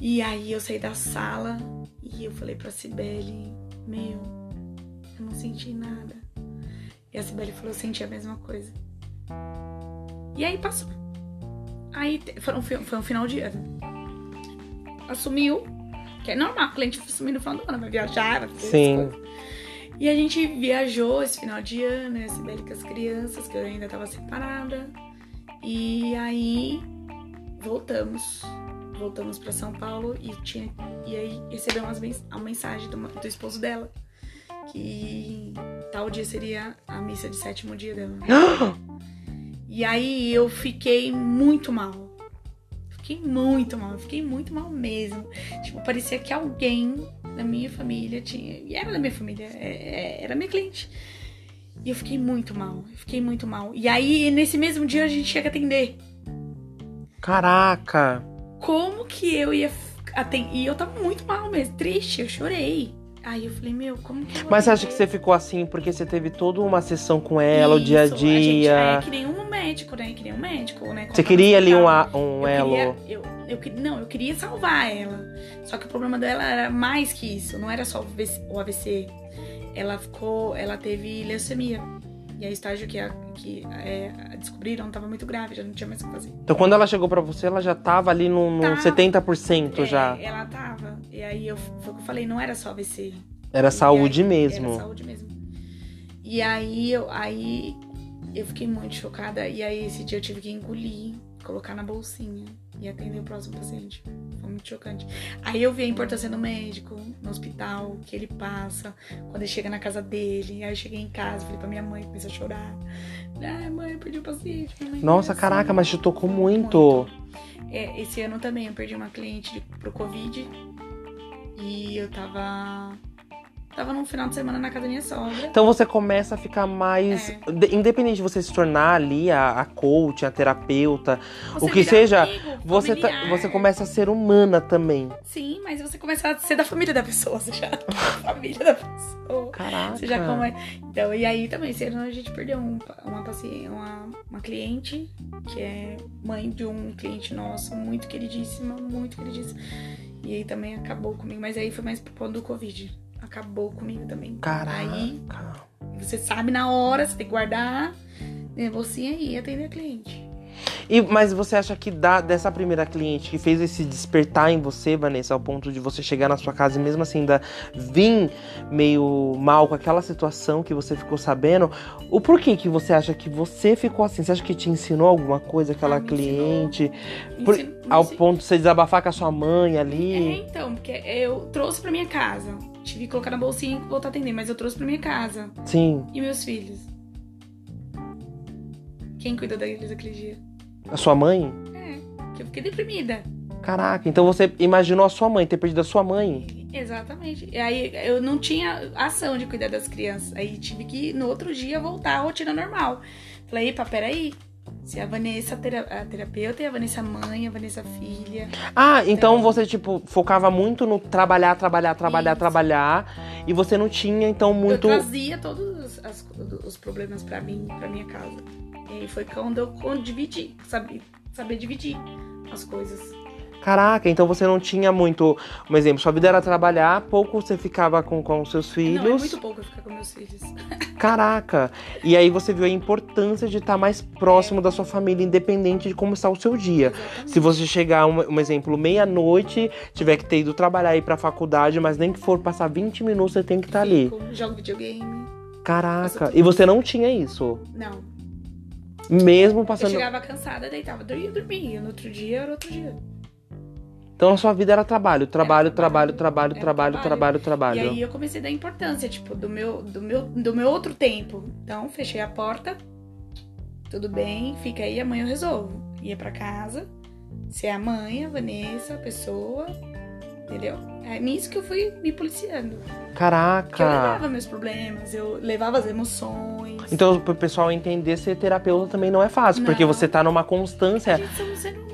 E aí eu saí da sala e eu falei pra Cibele, meu, eu não senti nada. E a Cibele falou, eu senti a mesma coisa. E aí passou. Aí foi um, foi um final de ano. Assumiu, que é normal, o cliente assumir no final do ano, vai viajar, vai fazer Sim. E a gente viajou esse final de ano, a Cibele com as crianças, que eu ainda tava separada. E aí voltamos. Voltamos pra São Paulo e, tinha, e aí recebemos a mensagem do, do esposo dela. Que tal dia seria a missa de sétimo dia dela. [GASPS] E aí eu fiquei muito mal. Fiquei muito mal, fiquei muito mal mesmo. Tipo, parecia que alguém da minha família tinha. E era da minha família, é- é- era minha cliente. E eu fiquei muito mal, eu fiquei muito mal. E aí, nesse mesmo dia, a gente chega a atender. Caraca! Como que eu ia atender? E eu tava muito mal mesmo, triste, eu chorei. Aí eu falei, meu, como que Mas você acha que você ficou assim porque você teve toda uma sessão com ela, o dia a Isso, gente dia? é que nem um médico, né? Que nem um médico, né? Você Quando queria ali um, a- um Eu elo? queria- eu, eu, não, eu queria salvar ela. Só que o problema dela era mais que isso. Não era só o AVC. Ela ficou. Ela teve leucemia. E a estágio que, a, que é, descobriram estava muito grave, já não tinha mais o que fazer. Então quando ela chegou pra você, ela já tava ali no, no Tava. 70% É, já. Ela tava. E aí eu, foi o que eu falei, não era só AVC. Era E saúde aí- mesmo. Era saúde mesmo. E aí eu, aí eu fiquei muito chocada. E aí esse dia eu tive que engolir, colocar na bolsinha e atender o próximo paciente. Foi muito chocante. Aí eu vi a importância do médico, no hospital, que ele passa, quando ele chega na casa dele. Aí eu cheguei em casa, falei pra minha mãe, comecei a chorar. Ai, mãe, eu perdi o paciente. Nossa, "É assim." caraca, mas te tocou muito. É, esse ano também eu perdi uma cliente de- pro Covid. E eu tava. Tava num final de semana na casa da minha sogra. Então você começa a ficar mais. É. de- Independente de você se tornar ali a, a coach, a terapeuta, Você o que seja, amigo, você, tá- você começa a ser humana também. Sim, mas você começa a ser da família da pessoa, você já é [LAUGHS] família da pessoa. Caraca. Você já começa. Então, e aí também, esse ano a gente perdeu um, uma paciente, uma, uma cliente, que é mãe de um cliente nosso, muito queridíssima, muito queridíssima. E aí também acabou comigo, mas aí foi mais por conta do Covid. Acabou comigo também. Caraca. Aí você sabe na hora, você tem que guardar né, você aí e atender a cliente. E, mas você acha que dá dessa primeira cliente que fez esse despertar em você, Vanessa, ao ponto de você chegar na sua casa e mesmo assim ainda vir meio mal com aquela situação que você ficou sabendo, o porquê que você acha que você ficou assim? Você acha que te ensinou alguma coisa aquela Ah, cliente? Por- ensinou- ao ponto de você desabafar com a sua mãe É, ali? então, porque eu trouxe pra minha casa. Tive que colocar na bolsinha e voltar a atender, mas eu trouxe pra minha casa. Sim. E meus filhos? Quem cuidou deles aquele dia? A sua mãe? É, que eu fiquei deprimida. Caraca, então você imaginou a sua mãe, ter perdido a sua mãe. Exatamente. E aí eu não tinha ação de cuidar das crianças. Aí tive que, no outro dia, voltar à rotina normal. Falei, epa, peraí. Se a Vanessa tera a terapeuta e a Vanessa mãe, a Vanessa filha. Ah, então você, tipo, focava muito no trabalhar, trabalhar, trabalhar, Isso. trabalhar. E você não tinha, então, muito. Eu trazia todos os, as- os problemas pra mim, pra minha casa. E foi quando eu dividi, saber, saber dividir as coisas. Caraca, então você não tinha muito. Um exemplo, sua vida era trabalhar, pouco você ficava com, com seus filhos. Não, é muito pouco eu ficar com meus filhos. [LAUGHS] Caraca! E aí você viu a importância de estar mais próximo da sua família, independente de como está o seu dia. Exatamente. Se você chegar, um, um exemplo, meia-noite, tiver que ter ido trabalhar e ir pra faculdade, mas nem que for passar 20 minutos, você tem que estar ali. Fico, Jogo videogame. Caraca! E você não tinha isso? Não. Mesmo Eu passando. chegava cansada, deitava, ia dormir. No outro dia era outro dia. Então a sua vida era trabalho, trabalho, trabalho, trabalho, trabalho, trabalho, trabalho. E aí eu comecei a dar importância, tipo, do meu, do meu, do meu outro tempo. Então, fechei a porta. Tudo bem, fica aí, amanhã eu resolvo. Ia pra casa, ser a mãe, a Vanessa, a pessoa. Entendeu? É nisso que eu fui me policiando. Porque eu Caraca! levava meus problemas, eu levava as emoções. Então, pro pessoal entender, ser terapeuta também não é fácil, porque Não. você tá numa A constância gente também, né?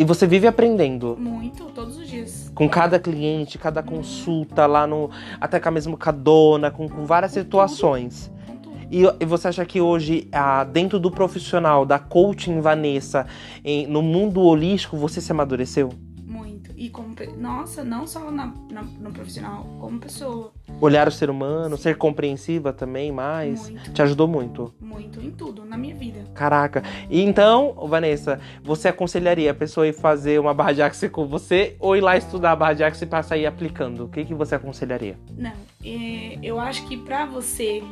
E você vive aprendendo. Muito, todos os dias. Com cada cliente, cada consulta lá no. Até com a mesma com a dona, com, com várias situações. Com tudo. E, e você acha que hoje, ah, dentro do profissional, da coaching Vanessa, em- no mundo holístico, você se amadureceu? Muito. E como. Nossa, não só na, na- no profissional, como pessoa. Olhar o ser humano, ser compreensiva também mais. Muito. Te ajudou muito. Muito em tudo, na minha vida. Caraca. E então, Vanessa, você aconselharia a pessoa ir fazer uma barra de axis com você ou ir lá estudar a barra de axis e passar aí aplicando? O que, que você aconselharia? Não, é, eu acho que pra você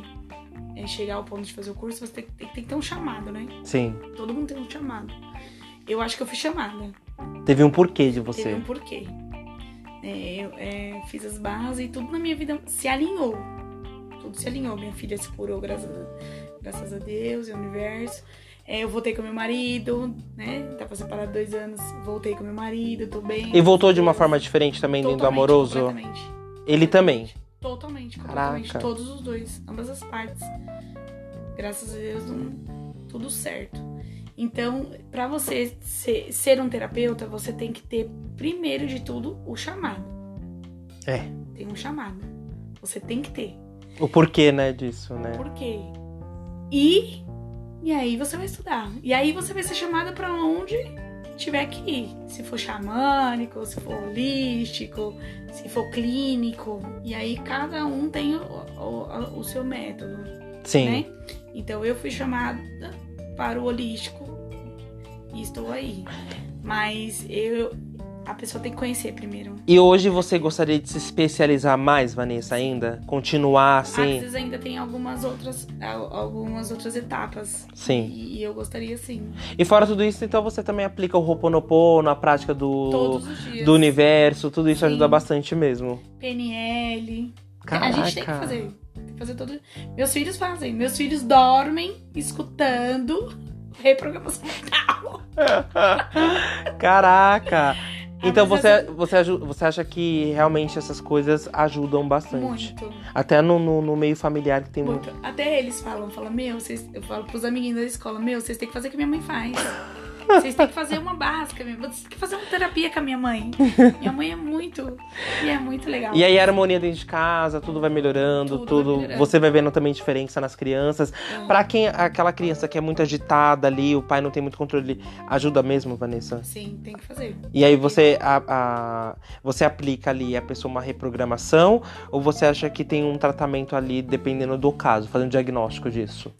é, chegar ao ponto de fazer o curso, você tem, tem- tem que ter um chamado, né? Sim. Todo mundo tem um chamado. Eu acho que eu fui chamada. Teve um porquê de Teve você. um porquê. É, eu é, fiz as barras e tudo na minha vida se alinhou. Tudo se alinhou. Minha filha se curou, graças a, graças a Deus e ao universo. É, eu voltei com meu marido, né? Tava separado dois anos. Voltei com meu marido, tô bem. E voltou de uma forma diferente também dentro do amoroso? completamente. Ele também. Totalmente, completamente. Caraca. Todos os dois, ambas as partes. Graças a Deus, tudo certo. Então, pra você ser, ser um terapeuta, você tem que ter, primeiro de tudo, o chamado. É. Tem um chamado. Você tem que ter. O porquê, né, disso, né? Por quê? E, e aí você vai estudar. E aí você vai ser chamada pra onde tiver que ir. Se for xamânico, se for holístico, se for clínico. E aí cada um tem o, o, o seu método, Sim. né? Então eu fui chamada para o holístico e estou aí. Mas eu a pessoa tem que conhecer primeiro. E hoje você gostaria de se especializar mais, Vanessa, ainda? Continuar Às assim? vezes ainda tem algumas outras al- algumas outras etapas. Sim. E, eu gostaria sim. E fora tudo isso, então você também aplica o Ho'oponopono, a prática do, do universo, tudo isso Sim. ajuda bastante mesmo. PNL. Caraca. A gente tem que fazer. Tem que fazer todo. Meus filhos fazem. Meus filhos dormem escutando reprogramação mental. [LAUGHS] Caraca! Então você, essa- você, você acha que realmente essas coisas ajudam bastante? Muito, Até no, no, no meio familiar que tem muito. muito. Até eles falam, falam, meu, vocês, eu falo pros amiguinhos da escola, meu, vocês têm que fazer o que minha mãe faz. Vocês têm que fazer uma básica, minha- vocês têm que fazer uma terapia com a minha mãe. Minha mãe é muito, e é muito legal. E aí a harmonia dentro de casa, tudo vai melhorando, Tudo tudo. vai melhorando. Você vai vendo também diferença nas crianças. Ah, Pra quem aquela criança que é muito agitada ali, o pai não tem muito controle, ajuda mesmo, Vanessa? Sim, tem que fazer. E aí você a, a- você aplica ali a pessoa uma reprogramação ou você acha que tem um tratamento ali dependendo do caso, fazendo diagnóstico disso?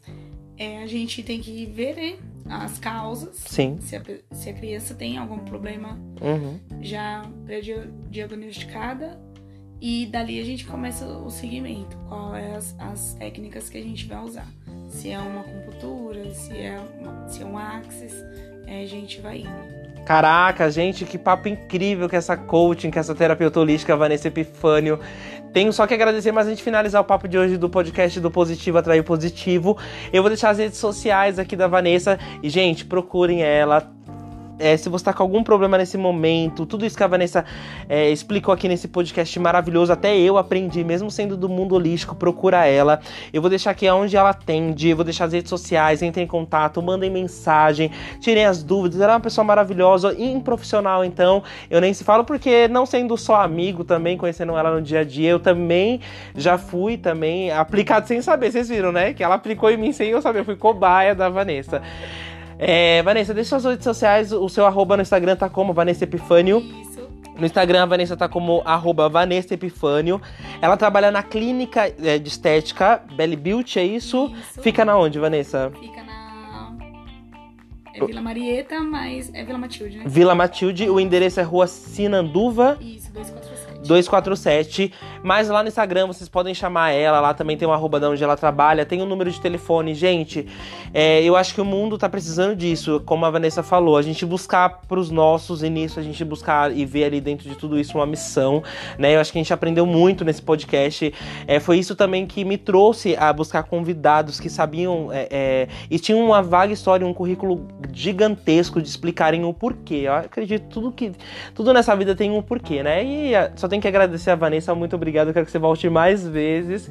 É, a gente tem que ver né, as causas. Sim. Se a, se a criança tem algum problema Uhum. já pré-diagnosticada e dali a gente começa o segmento, qual é as, as técnicas que a gente vai usar. Se é uma acupuntura, se é, uma, se é um axis, é, a gente vai indo. Caraca, gente, que papo incrível que essa coaching, que essa terapeuta holística Vanessa Epifânio. Tenho só que agradecer, mas a gente finalizar o papo de hoje do podcast do Positivo Atrair Positivo. Eu vou deixar as redes sociais aqui da Vanessa. E, gente, procurem ela. É, se você tá com algum problema nesse momento, tudo isso que a Vanessa é, explicou aqui nesse podcast maravilhoso, até eu aprendi, mesmo sendo do mundo holístico, procura ela. Eu vou deixar aqui onde ela atende, vou deixar as redes sociais, entrem em contato, mandem mensagem, tirem as dúvidas. Ela é uma pessoa maravilhosa e profissional, então eu nem se falo, porque não sendo só amigo também, conhecendo ela no dia a dia, eu também já fui também aplicado sem saber, vocês viram, né? Que ela aplicou em mim sem eu saber, eu fui cobaia da Vanessa. É, Vanessa, deixa suas redes sociais, o seu arroba no Instagram tá como Vanessa Epifânio. Isso. No Instagram, a Vanessa tá como arroba Vanessa Epifânio. Ela trabalha na clínica é, de estética, Belly Beauty, é isso? Isso. Fica na onde, Vanessa? Fica na. É Vila Marieta, mas é Vila Matilde, né? Vila Matilde, o endereço é Rua Sinanduva, Isso, 247. 247. Mas lá no Instagram vocês podem chamar ela, lá também tem uma arroba de onde ela trabalha, tem um número de telefone. Gente, é, eu acho que o mundo tá precisando disso, como a Vanessa falou, a gente buscar pros nossos e nisso a gente buscar e ver ali dentro de tudo isso uma missão, né? Eu acho que a gente aprendeu muito nesse podcast. É, foi isso também que me trouxe a buscar convidados que sabiam é, é, e tinham uma vaga história, um currículo gigantesco de explicarem o porquê. Eu acredito tudo que tudo nessa vida tem um porquê, né? E ah, só tenho que agradecer a Vanessa, muito obrigado. Eu quero que você volte mais vezes,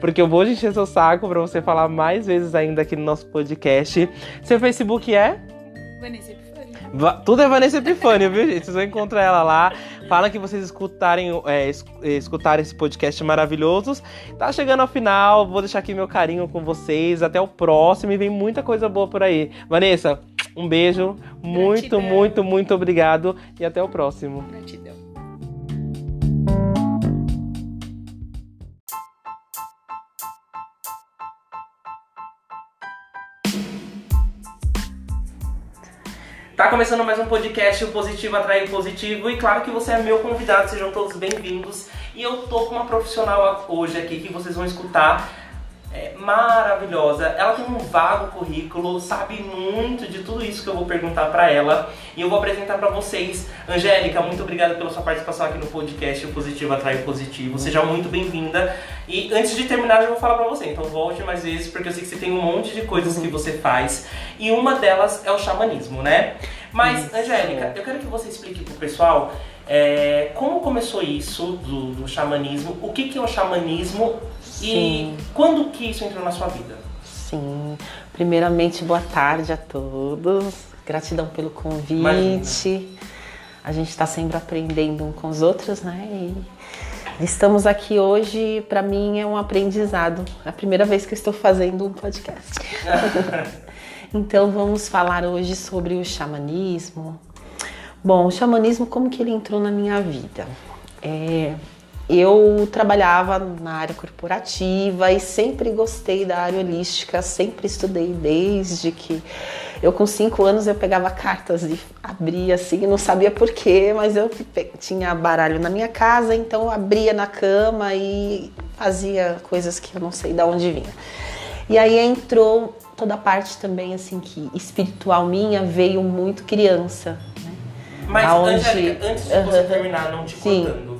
porque eu vou encher seu saco pra você falar mais vezes ainda aqui no nosso podcast. Seu Facebook é? Vanessa Tudo é Vanessa Epifânio, viu, gente? Vocês vão encontrar ela lá. Fala que vocês escutarem, é, es- escutarem esse podcast maravilhoso. Tá chegando ao final, vou deixar aqui meu carinho com vocês. Até o próximo e vem muita coisa boa por aí. Vanessa, um beijo. Muito, Gratidão. muito, muito obrigado. E até o próximo. Gratidão. Tá começando mais um podcast, o Positivo Atrai o Positivo. E claro que você é meu convidado, sejam todos bem-vindos. E eu tô com uma profissional hoje aqui que vocês vão escutar. É maravilhosa. Ela tem um vago currículo, sabe muito de tudo isso que eu vou perguntar pra ela. E eu vou apresentar pra vocês. Angélica, muito obrigada pela sua participação aqui no podcast O Positivo Atrai o Positivo. Seja muito bem-vinda. E antes de terminar, eu vou falar pra você. Então volte mais vezes, porque eu sei que você tem um monte de coisas que você faz. E uma delas é o xamanismo, né? Mas, Isso. Angélica, eu quero que você explique pro pessoal é, como começou isso do, do xamanismo, o que, que é o xamanismo Sim. e quando que isso entrou na sua vida? Sim. Primeiramente, boa tarde a todos. Gratidão pelo convite. Imagina. A gente está sempre aprendendo um com os outros, né? E estamos aqui hoje, para mim é um aprendizado. É a primeira vez que eu estou fazendo um podcast. [LAUGHS] Então vamos falar hoje sobre o xamanismo. Bom, o xamanismo, como que ele entrou na minha vida? É, eu trabalhava na área corporativa e sempre gostei da área holística, sempre estudei desde que eu com cinco anos eu pegava cartas e abria assim, não sabia porquê, mas eu tinha baralho na minha casa, então eu abria na cama e fazia coisas que eu não sei de onde vinha. E aí entrou toda a parte também assim que espiritual minha veio muito criança, né? Mas, Aonde- Angélica, antes de você Aham. terminar, não te Sim. cortando,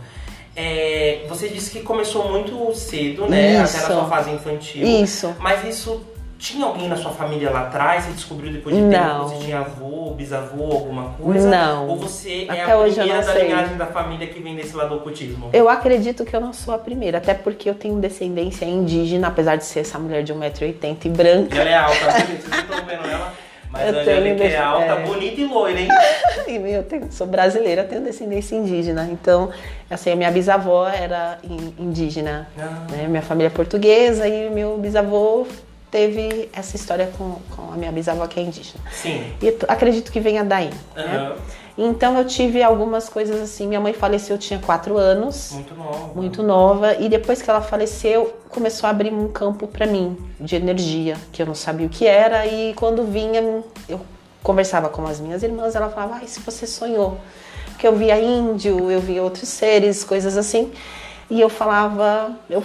é, você disse que começou muito cedo, né? Isso. Até na sua fase infantil. Isso. Mas isso tinha alguém na sua família lá atrás? Você descobriu depois de Não. tempo? Você tinha avô, bisavô, alguma coisa? Não. Ou você é Até a hoje eu primeira não da sei. linhagem da família que vem desse lado do ocultismo? Eu acredito que eu não sou a primeira, até porque eu tenho descendência indígena, apesar de ser essa mulher de 1,80m e branca. Ela é alta, vocês estão vendo ela? Mas Eu a Angélica tenho é alta, é. bonita e loira, hein? [LAUGHS] Eu tenho- sou brasileira, tenho descendência indígena. Então, assim, a minha bisavó era in- indígena. Ah. né? Minha família é portuguesa e meu bisavô teve essa história com, com a minha bisavó que é indígena. Sim. E acredito que venha daí. Né? Então eu tive algumas coisas assim. Minha mãe faleceu, eu tinha quatro anos. Muito nova. muito nova e depois que ela faleceu começou a abrir um campo para mim de energia que eu não sabia o que era e quando vinha eu conversava com as minhas irmãs ela falava ai se você sonhou porque eu via índio eu via outros seres coisas assim e eu falava eu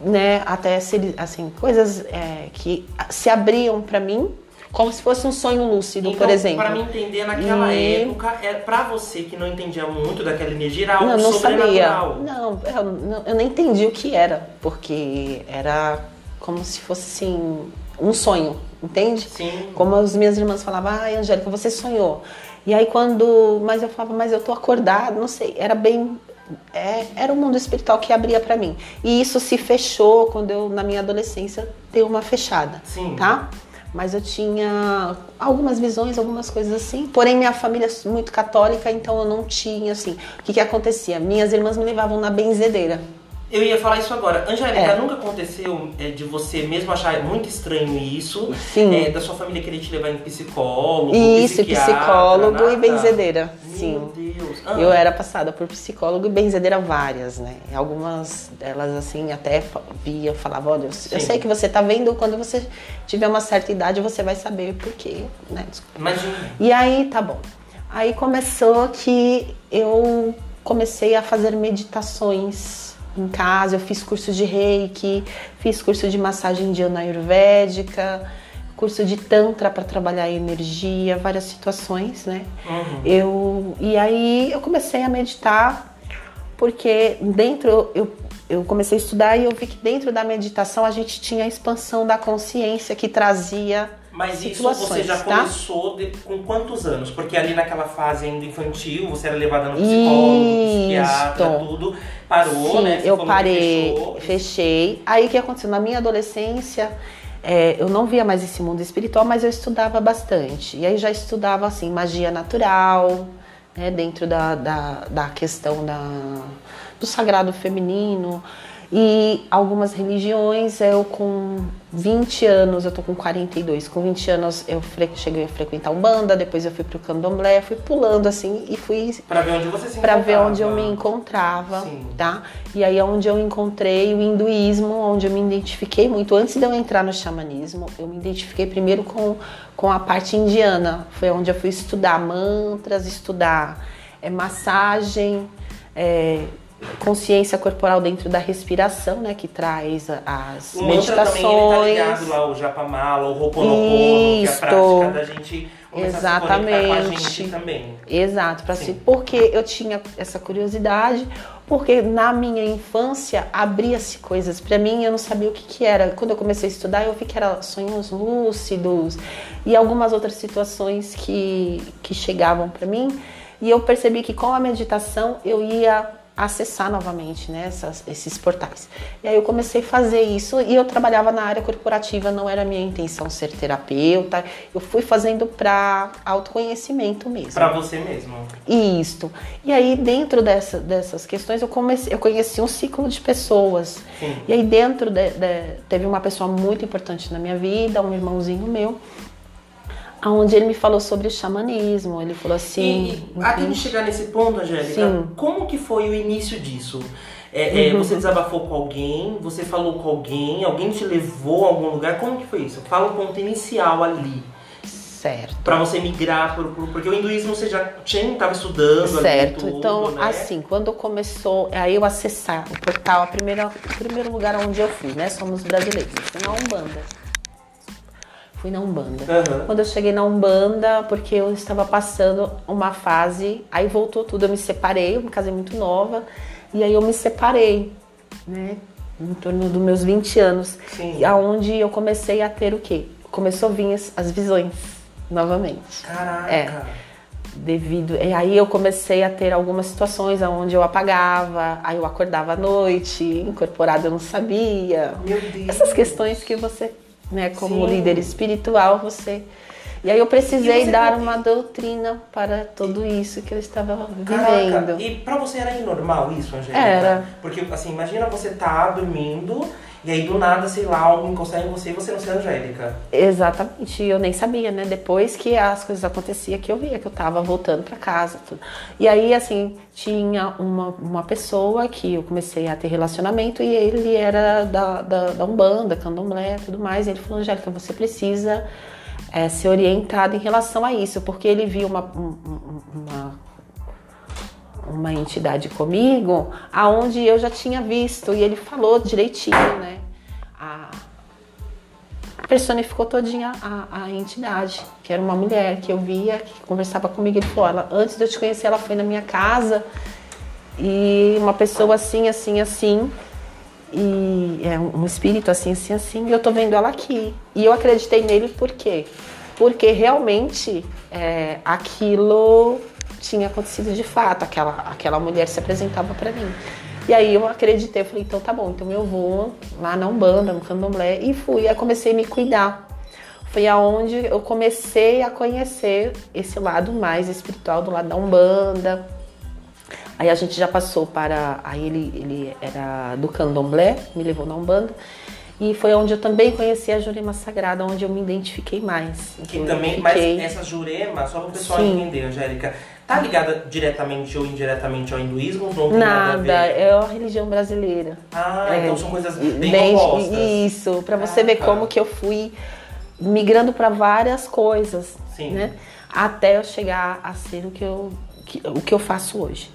né até assim coisas é, que se abriam para mim como se fosse um sonho lúcido Então, por exemplo Pra me entender, naquela E- época, é, pra você que não entendia muito daquela energia, era algo Não, não sabia. sobrenatural. Não eu, não, eu nem entendi o que era, porque era como se fosse assim um sonho, entende? Sim. Como as minhas irmãs falavam, ai, Angélica, você sonhou. E aí quando, mas eu falava, mas eu tô acordada, não sei, era bem é, era o mundo espiritual que abria para mim. E isso se fechou quando eu na minha adolescência dei uma fechada, Sim. tá? Mas eu tinha algumas visões, algumas coisas assim. Porém, minha família é muito católica, então eu não tinha, assim. O que, que acontecia? Minhas irmãs me levavam na benzedeira. Eu ia falar isso agora. Angélica, É. nunca aconteceu é, de você mesmo achar muito estranho isso? Sim. É, da sua família querer te levar em psicólogo, Isso, e psicólogo e nada? benzedeira. Meu Sim. Deus. Ah, Eu era passada por psicólogo e benzedeira várias, né? Algumas delas, assim, até via, falava, olha, eu, eu sei que você tá vendo, quando você tiver uma certa idade, você vai saber por quê, né? Imagina. E aí, tá bom. Aí começou que eu comecei a fazer meditações em casa, eu fiz curso de reiki, fiz curso de massagem indiana ayurvédica, curso de tantra para trabalhar a energia, várias situações, né? Uhum. Eu e aí eu comecei a meditar porque dentro eu, eu comecei a estudar e eu vi que dentro da meditação a gente tinha a expansão da consciência que trazia Mas isso você já tá? começou de- com quantos anos? Porque ali naquela fase ainda infantil, você era levada no psicólogo, psiquiatra, Isto. tudo. Parou, Sim, né? Você eu parei, fechei. Aí o que aconteceu? Na minha adolescência, é, eu não via mais esse mundo espiritual, mas eu estudava bastante. E aí já estudava assim, magia natural, né, dentro da, da, da questão da, do sagrado feminino. E algumas religiões, eu com 20 anos, eu tô com 42, com 20 anos eu cheguei a frequentar Umbanda, depois eu fui pro Candomblé, fui pulando assim e fui Pra ver onde você se para ver onde eu me encontrava, Sim. tá? E aí é onde eu encontrei o hinduísmo, onde eu me identifiquei muito. Antes de eu entrar no xamanismo, eu me identifiquei primeiro com, com a parte indiana. Foi onde eu fui estudar mantras, estudar é, massagem, é, consciência corporal dentro da respiração, né? Que traz as O mantra também tá meditações. ligado lá, o Japamala, o Ho'oponopono, que é a prática da gente Exatamente. gente também. Exato, para si, porque eu tinha essa curiosidade, porque na minha infância abria-se coisas para mim, eu não sabia o que que era. Quando eu comecei a estudar, eu vi que era sonhos lúcidos e algumas outras situações que que chegavam para mim, e eu percebi que com a meditação eu ia acessar novamente né, essas- esses portais. E aí eu comecei a fazer isso e eu trabalhava na área corporativa, não era minha intenção ser terapeuta, eu fui fazendo para autoconhecimento mesmo. Pra você mesmo. Isto. E aí, dentro dessa- dessas questões, eu, comecei, eu conheci um ciclo de pessoas. Sim. E aí, dentro de, de- teve uma pessoa muito importante na minha vida, um irmãozinho meu, onde ele me falou sobre o xamanismo. Ele falou assim. E, e até de chegar nesse ponto, Angélica, Sim. como que foi o início disso? É, é, Uhum. Você desabafou com alguém, você falou com alguém, alguém te levou a algum lugar? Como que foi isso? Fala o ponto inicial ali, Certo. pra você migrar, pro, porque o hinduísmo você já tinha, tava estudando Certo. ali tudo, então, né? assim, quando começou, aí eu acessar o portal, a primeira, o primeiro lugar onde eu fui, né? Somos brasileiros. Fui na Umbanda. Fui na Umbanda. Aham. Quando eu cheguei na Umbanda, porque eu estava passando uma fase, aí voltou tudo, eu me separei, eu me casei muito nova, e aí eu me separei, né? Em torno dos meus 20 anos. Sim. E aonde eu comecei a ter o quê? Começou a vir as, as visões novamente Caraca. É. devido e aí eu comecei a ter algumas situações onde eu apagava aí eu acordava à noite incorporado eu não sabia Meu Deus. essas questões que você né como Sim. líder espiritual você e aí eu precisei dar uma doutrina para tudo isso que eu estava Caraca, vivendo e pra você era normal isso, Angélica? Era. Porque, assim, imagina você tá dormindo e aí do nada, sei lá, algo encostar em você e você não ser Angélica. Exatamente, eu nem sabia, né? Depois que as coisas aconteciam, que eu via que eu tava voltando para casa, tudo. E aí, assim, tinha uma, uma pessoa que eu comecei a ter relacionamento e ele era da, da, da Umbanda, Candomblé, tudo mais. E ele falou, Angélica, você precisa é, ser orientada em relação a isso, porque ele viu uma, um- um- uma uma entidade comigo, aonde eu já tinha visto e ele falou direitinho, né? A, personificou todinha a, a entidade, que era uma mulher que eu via, que conversava comigo. Ele falou: ela, antes de eu te conhecer, ela foi na minha casa e uma pessoa assim, assim, assim. e é um espírito assim, assim, assim, e eu tô vendo ela aqui. E eu acreditei nele por quê? Porque realmente é, aquilo tinha acontecido de fato, aquela, aquela mulher se apresentava para mim. E aí eu acreditei, eu falei, então tá bom, então eu vou lá na Umbanda, no Candomblé, e fui, aí comecei a me cuidar. Foi aonde eu comecei a conhecer esse lado mais espiritual, do lado da Umbanda, Aí a gente já passou para. Aí ele, ele era do candomblé, me levou na Umbanda. E foi onde eu também conheci a Jurema Sagrada, onde eu me identifiquei mais. Que também. Mas essa Jurema, só para o pessoal Sim. entender, Angélica, tá ligada diretamente ou indiretamente ao hinduísmo? Não tem nada, nada a é a religião brasileira. Ah, é, então são coisas bem, bem opostas. Isso, para você ah, ver tá. como que eu fui migrando para várias coisas, Sim. né? Até eu chegar a ser o que eu, que, o que eu faço hoje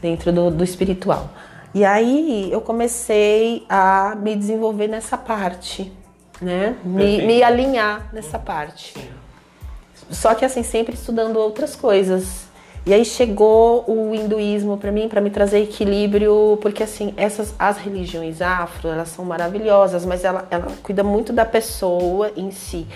dentro do, do espiritual. E aí eu comecei a me desenvolver nessa parte, né? Me, me alinhar nessa parte. Só que assim, sempre estudando outras coisas. E aí chegou o hinduísmo para mim, para me trazer equilíbrio, porque assim, essas as religiões afro, elas são maravilhosas, mas ela, ela cuida muito da pessoa em si.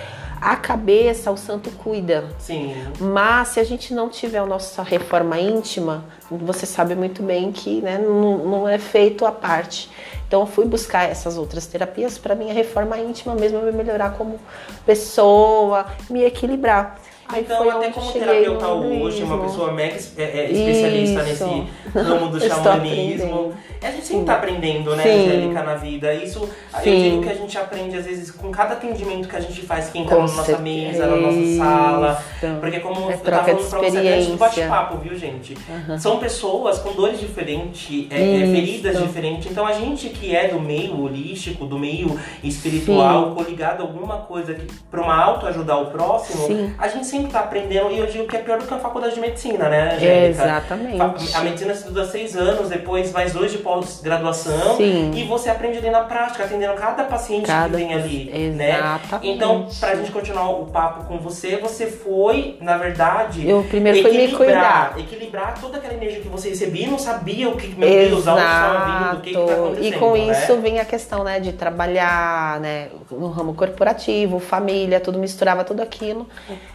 A cabeça, o santo cuida. Sim. Mas se a gente não tiver a nossa reforma íntima, você sabe muito bem que né, não, não é feito a parte. Então eu fui buscar essas outras terapias para minha reforma íntima mesmo, me melhorar como pessoa, me equilibrar. Aí então, até como terapeuta hoje, uma pessoa mega é, é, especialista Isso. nesse ramo do [LAUGHS] xamanismo. A gente sempre está aprendendo, né, Sim. Angélica, na vida. Isso Sim. eu digo que a gente aprende, às vezes, com cada atendimento que a gente faz, quem tá na nossa mesa, na nossa sala. Porque como é eu tava falando pra você, a gente bate-papo, viu, gente? Uhum. São pessoas com dores diferentes, é, é, feridas diferentes. Então a gente que é do meio holístico, do meio espiritual, Sim. coligado a alguma coisa que, pra uma autoajudar o próximo, Sim. a gente sempre tá aprendendo. E eu digo que é pior do que a faculdade de medicina, né, Angélica? Exatamente. A medicina se estuda seis anos, depois mais dois de pós-graduação. E você aprende ali na prática, atendendo cada paciente cada... que vem ali. Né? Exatamente. Né? Então, pra gente continuar o papo com você, você foi, na verdade, eu primeiro foi me cuidar. Equilibrar toda aquela energia que você recebia e não sabia o que, meu Deus, aonde estava vindo, o que, que tá acontecendo. E com né? isso vem a questão, né, de trabalhar, né, no ramo corporativo, família, tudo misturava tudo aquilo.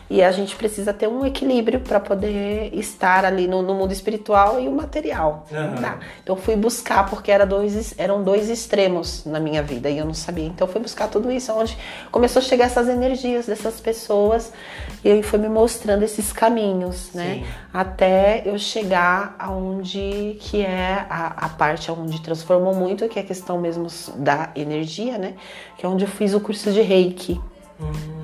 E a gente precisa ter um equilíbrio para poder estar ali no, no, mundo espiritual e o material. Uhum. Tá? Então fui buscar, porque era dois, eram dois extremos na minha vida e eu não sabia. Então fui buscar tudo isso, onde começou a chegar essas energias dessas pessoas e aí foi me mostrando esses caminhos, né? Sim. Até eu chegar aonde que é a, a parte onde transformou muito, que é a questão mesmo da energia, né? Que é onde eu fiz o curso de Reiki.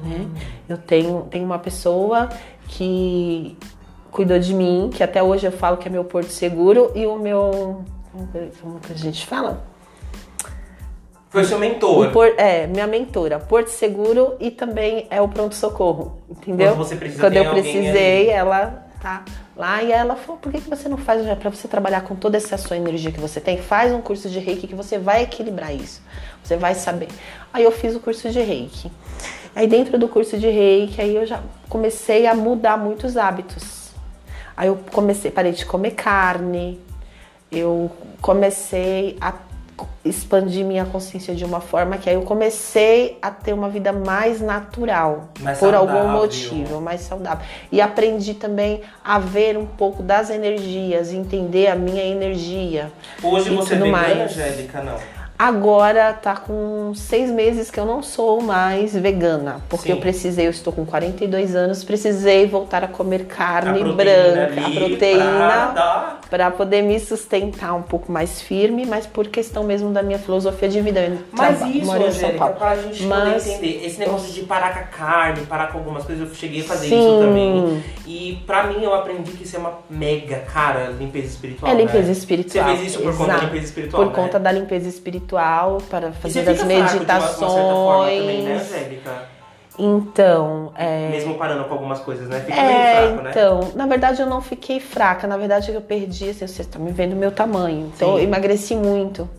Né? Eu tenho, tenho uma pessoa que cuidou de mim, que até hoje eu falo que é meu porto seguro, e o meu. Como que a gente fala? Foi seu mentor. Por, é, minha mentora. Porto Seguro e também é o pronto-socorro. Entendeu? Quando você precisa Quando eu precisei, ela tá lá e ela falou: por que, que você não faz para você trabalhar com toda essa sua energia que você tem? Faz um curso de reiki que você vai equilibrar isso. Você vai saber. Aí eu fiz o curso de reiki. Aí dentro do curso de reiki, aí eu já comecei a mudar muitos hábitos. Aí eu comecei, parei de comer carne, eu comecei a expandir minha consciência de uma forma que aí eu comecei a ter uma vida mais natural, mais por saudável. algum motivo, mais saudável. E aprendi também a ver um pouco das energias, entender a minha energia. Hoje você é vegana, mais. Angélica, não? Agora tá com seis meses que eu não sou mais vegana, porque Sim. eu precisei, eu estou com 42 anos, precisei voltar a comer carne a branca, a proteína, para poder me sustentar um pouco mais firme, mas por questão mesmo da minha filosofia de vida. Eu mas isso, Angélica, pra gente mas... poder entender, esse negócio de parar com a carne, parar com algumas coisas, eu cheguei a fazer Sim. isso também. E pra mim eu aprendi que isso é uma mega, cara, limpeza espiritual. É limpeza né? espiritual. Você fez isso por Exato. conta da limpeza espiritual. Por né? conta da limpeza espiritual espiritual para fazer as meditações. Também, né, Angélica? Então, é... Mesmo parando com algumas coisas, né? Fica é, meio fraco, né? Então, na verdade eu não fiquei fraca. Na verdade eu perdi, assim, você está me vendo o meu tamanho. Então Sim. eu emagreci muito,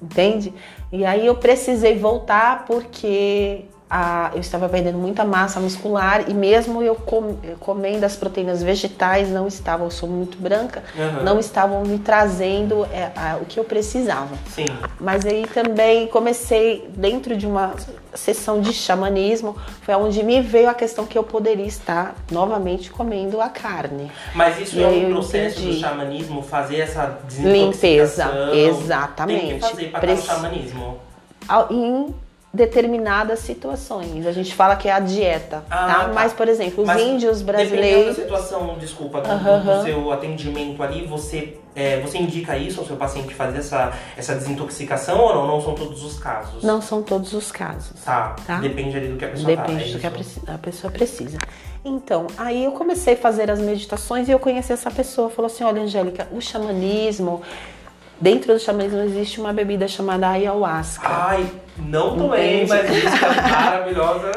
entende? E aí eu precisei voltar porque a, eu estava perdendo muita massa muscular e mesmo eu com, comendo as proteínas vegetais não estavam, eu sou muito branca, Aham. não estavam me trazendo é, a- o que eu precisava. Sim. Mas aí também comecei dentro de uma sessão de xamanismo, foi onde me veio a questão que eu poderia estar novamente comendo a carne. Mas isso E é um processo do entendi. xamanismo, fazer essa Limpeza, desintoxicação. exatamente. Tem que fazer estar no xamanismo. Em determinadas situações. A gente fala que é a dieta, Ah, tá? tá. Mas, por exemplo, os Mas índios Dependendo brasileiros. da situação, desculpa, do, do aham. seu atendimento ali, você, é, você indica isso ao seu paciente fazer essa, essa desintoxicação ou não? Não são todos os casos? Não são todos os casos. Tá, Tá. depende ali do que a pessoa tá, Depende é do que a, a pessoa precisa. Então, aí eu comecei a fazer as meditações e eu conheci essa pessoa. Falou assim: olha, Angélica, o xamanismo. Dentro do xamanismo existe uma bebida chamada ayahuasca. Ai, não tomei, Entende? mas que é maravilhosa.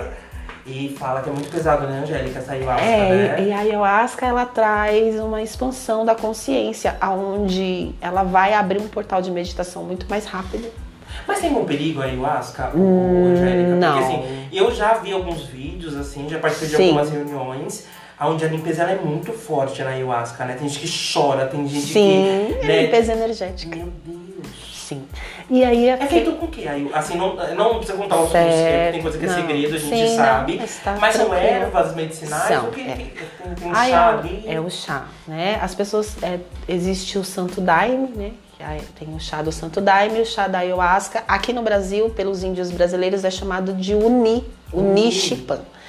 E fala que é muito pesado, né, Angélica? Essa ayahuasca, É, né? e a ayahuasca ela traz uma expansão da consciência, aonde ela vai abrir um portal de meditação muito mais rápido. Mas tem um perigo a ayahuasca, ô, Angélica? Hum, não. Porque assim, eu já vi alguns vídeos, assim, já participei de Sim. algumas reuniões, onde a limpeza ela é muito forte na ayahuasca, né? Tem gente que chora, tem gente Sim, que. é Né? limpeza energética. Meu Deus. Sim. E aí É feito com o quê? Assim, não, não precisa contar os Certo. tem coisa que é Não. segredo, a gente Sim, não, sabe. mas tá mas são ervas medicinais? São, o que é. tem, tem um chá é, ali? é o chá, né? As pessoas é, existe o Santo Daime, né? Tem o chá do Santo Daime, o chá da ayahuasca. Aqui no Brasil, pelos índios brasileiros, é chamado de uni, Uni.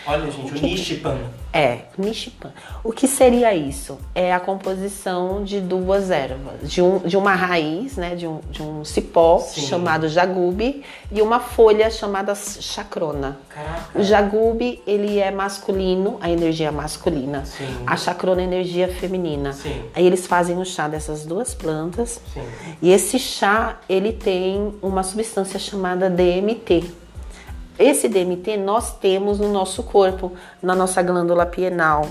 Olha, gente, o que- Nishipan. É, Nishipan. O que seria isso? É a composição de duas ervas, de, um, de uma raiz, né, de um, de um cipó Sim. chamado jagube e uma folha chamada chacrona. Caraca. O jagube, ele é masculino, a energia masculina. Sim. A chacrona é a energia feminina. Sim. Aí eles fazem o chá dessas duas plantas. Sim. E esse chá, ele tem uma substância chamada DMT. Esse DMT nós temos no nosso corpo, na nossa glândula pineal.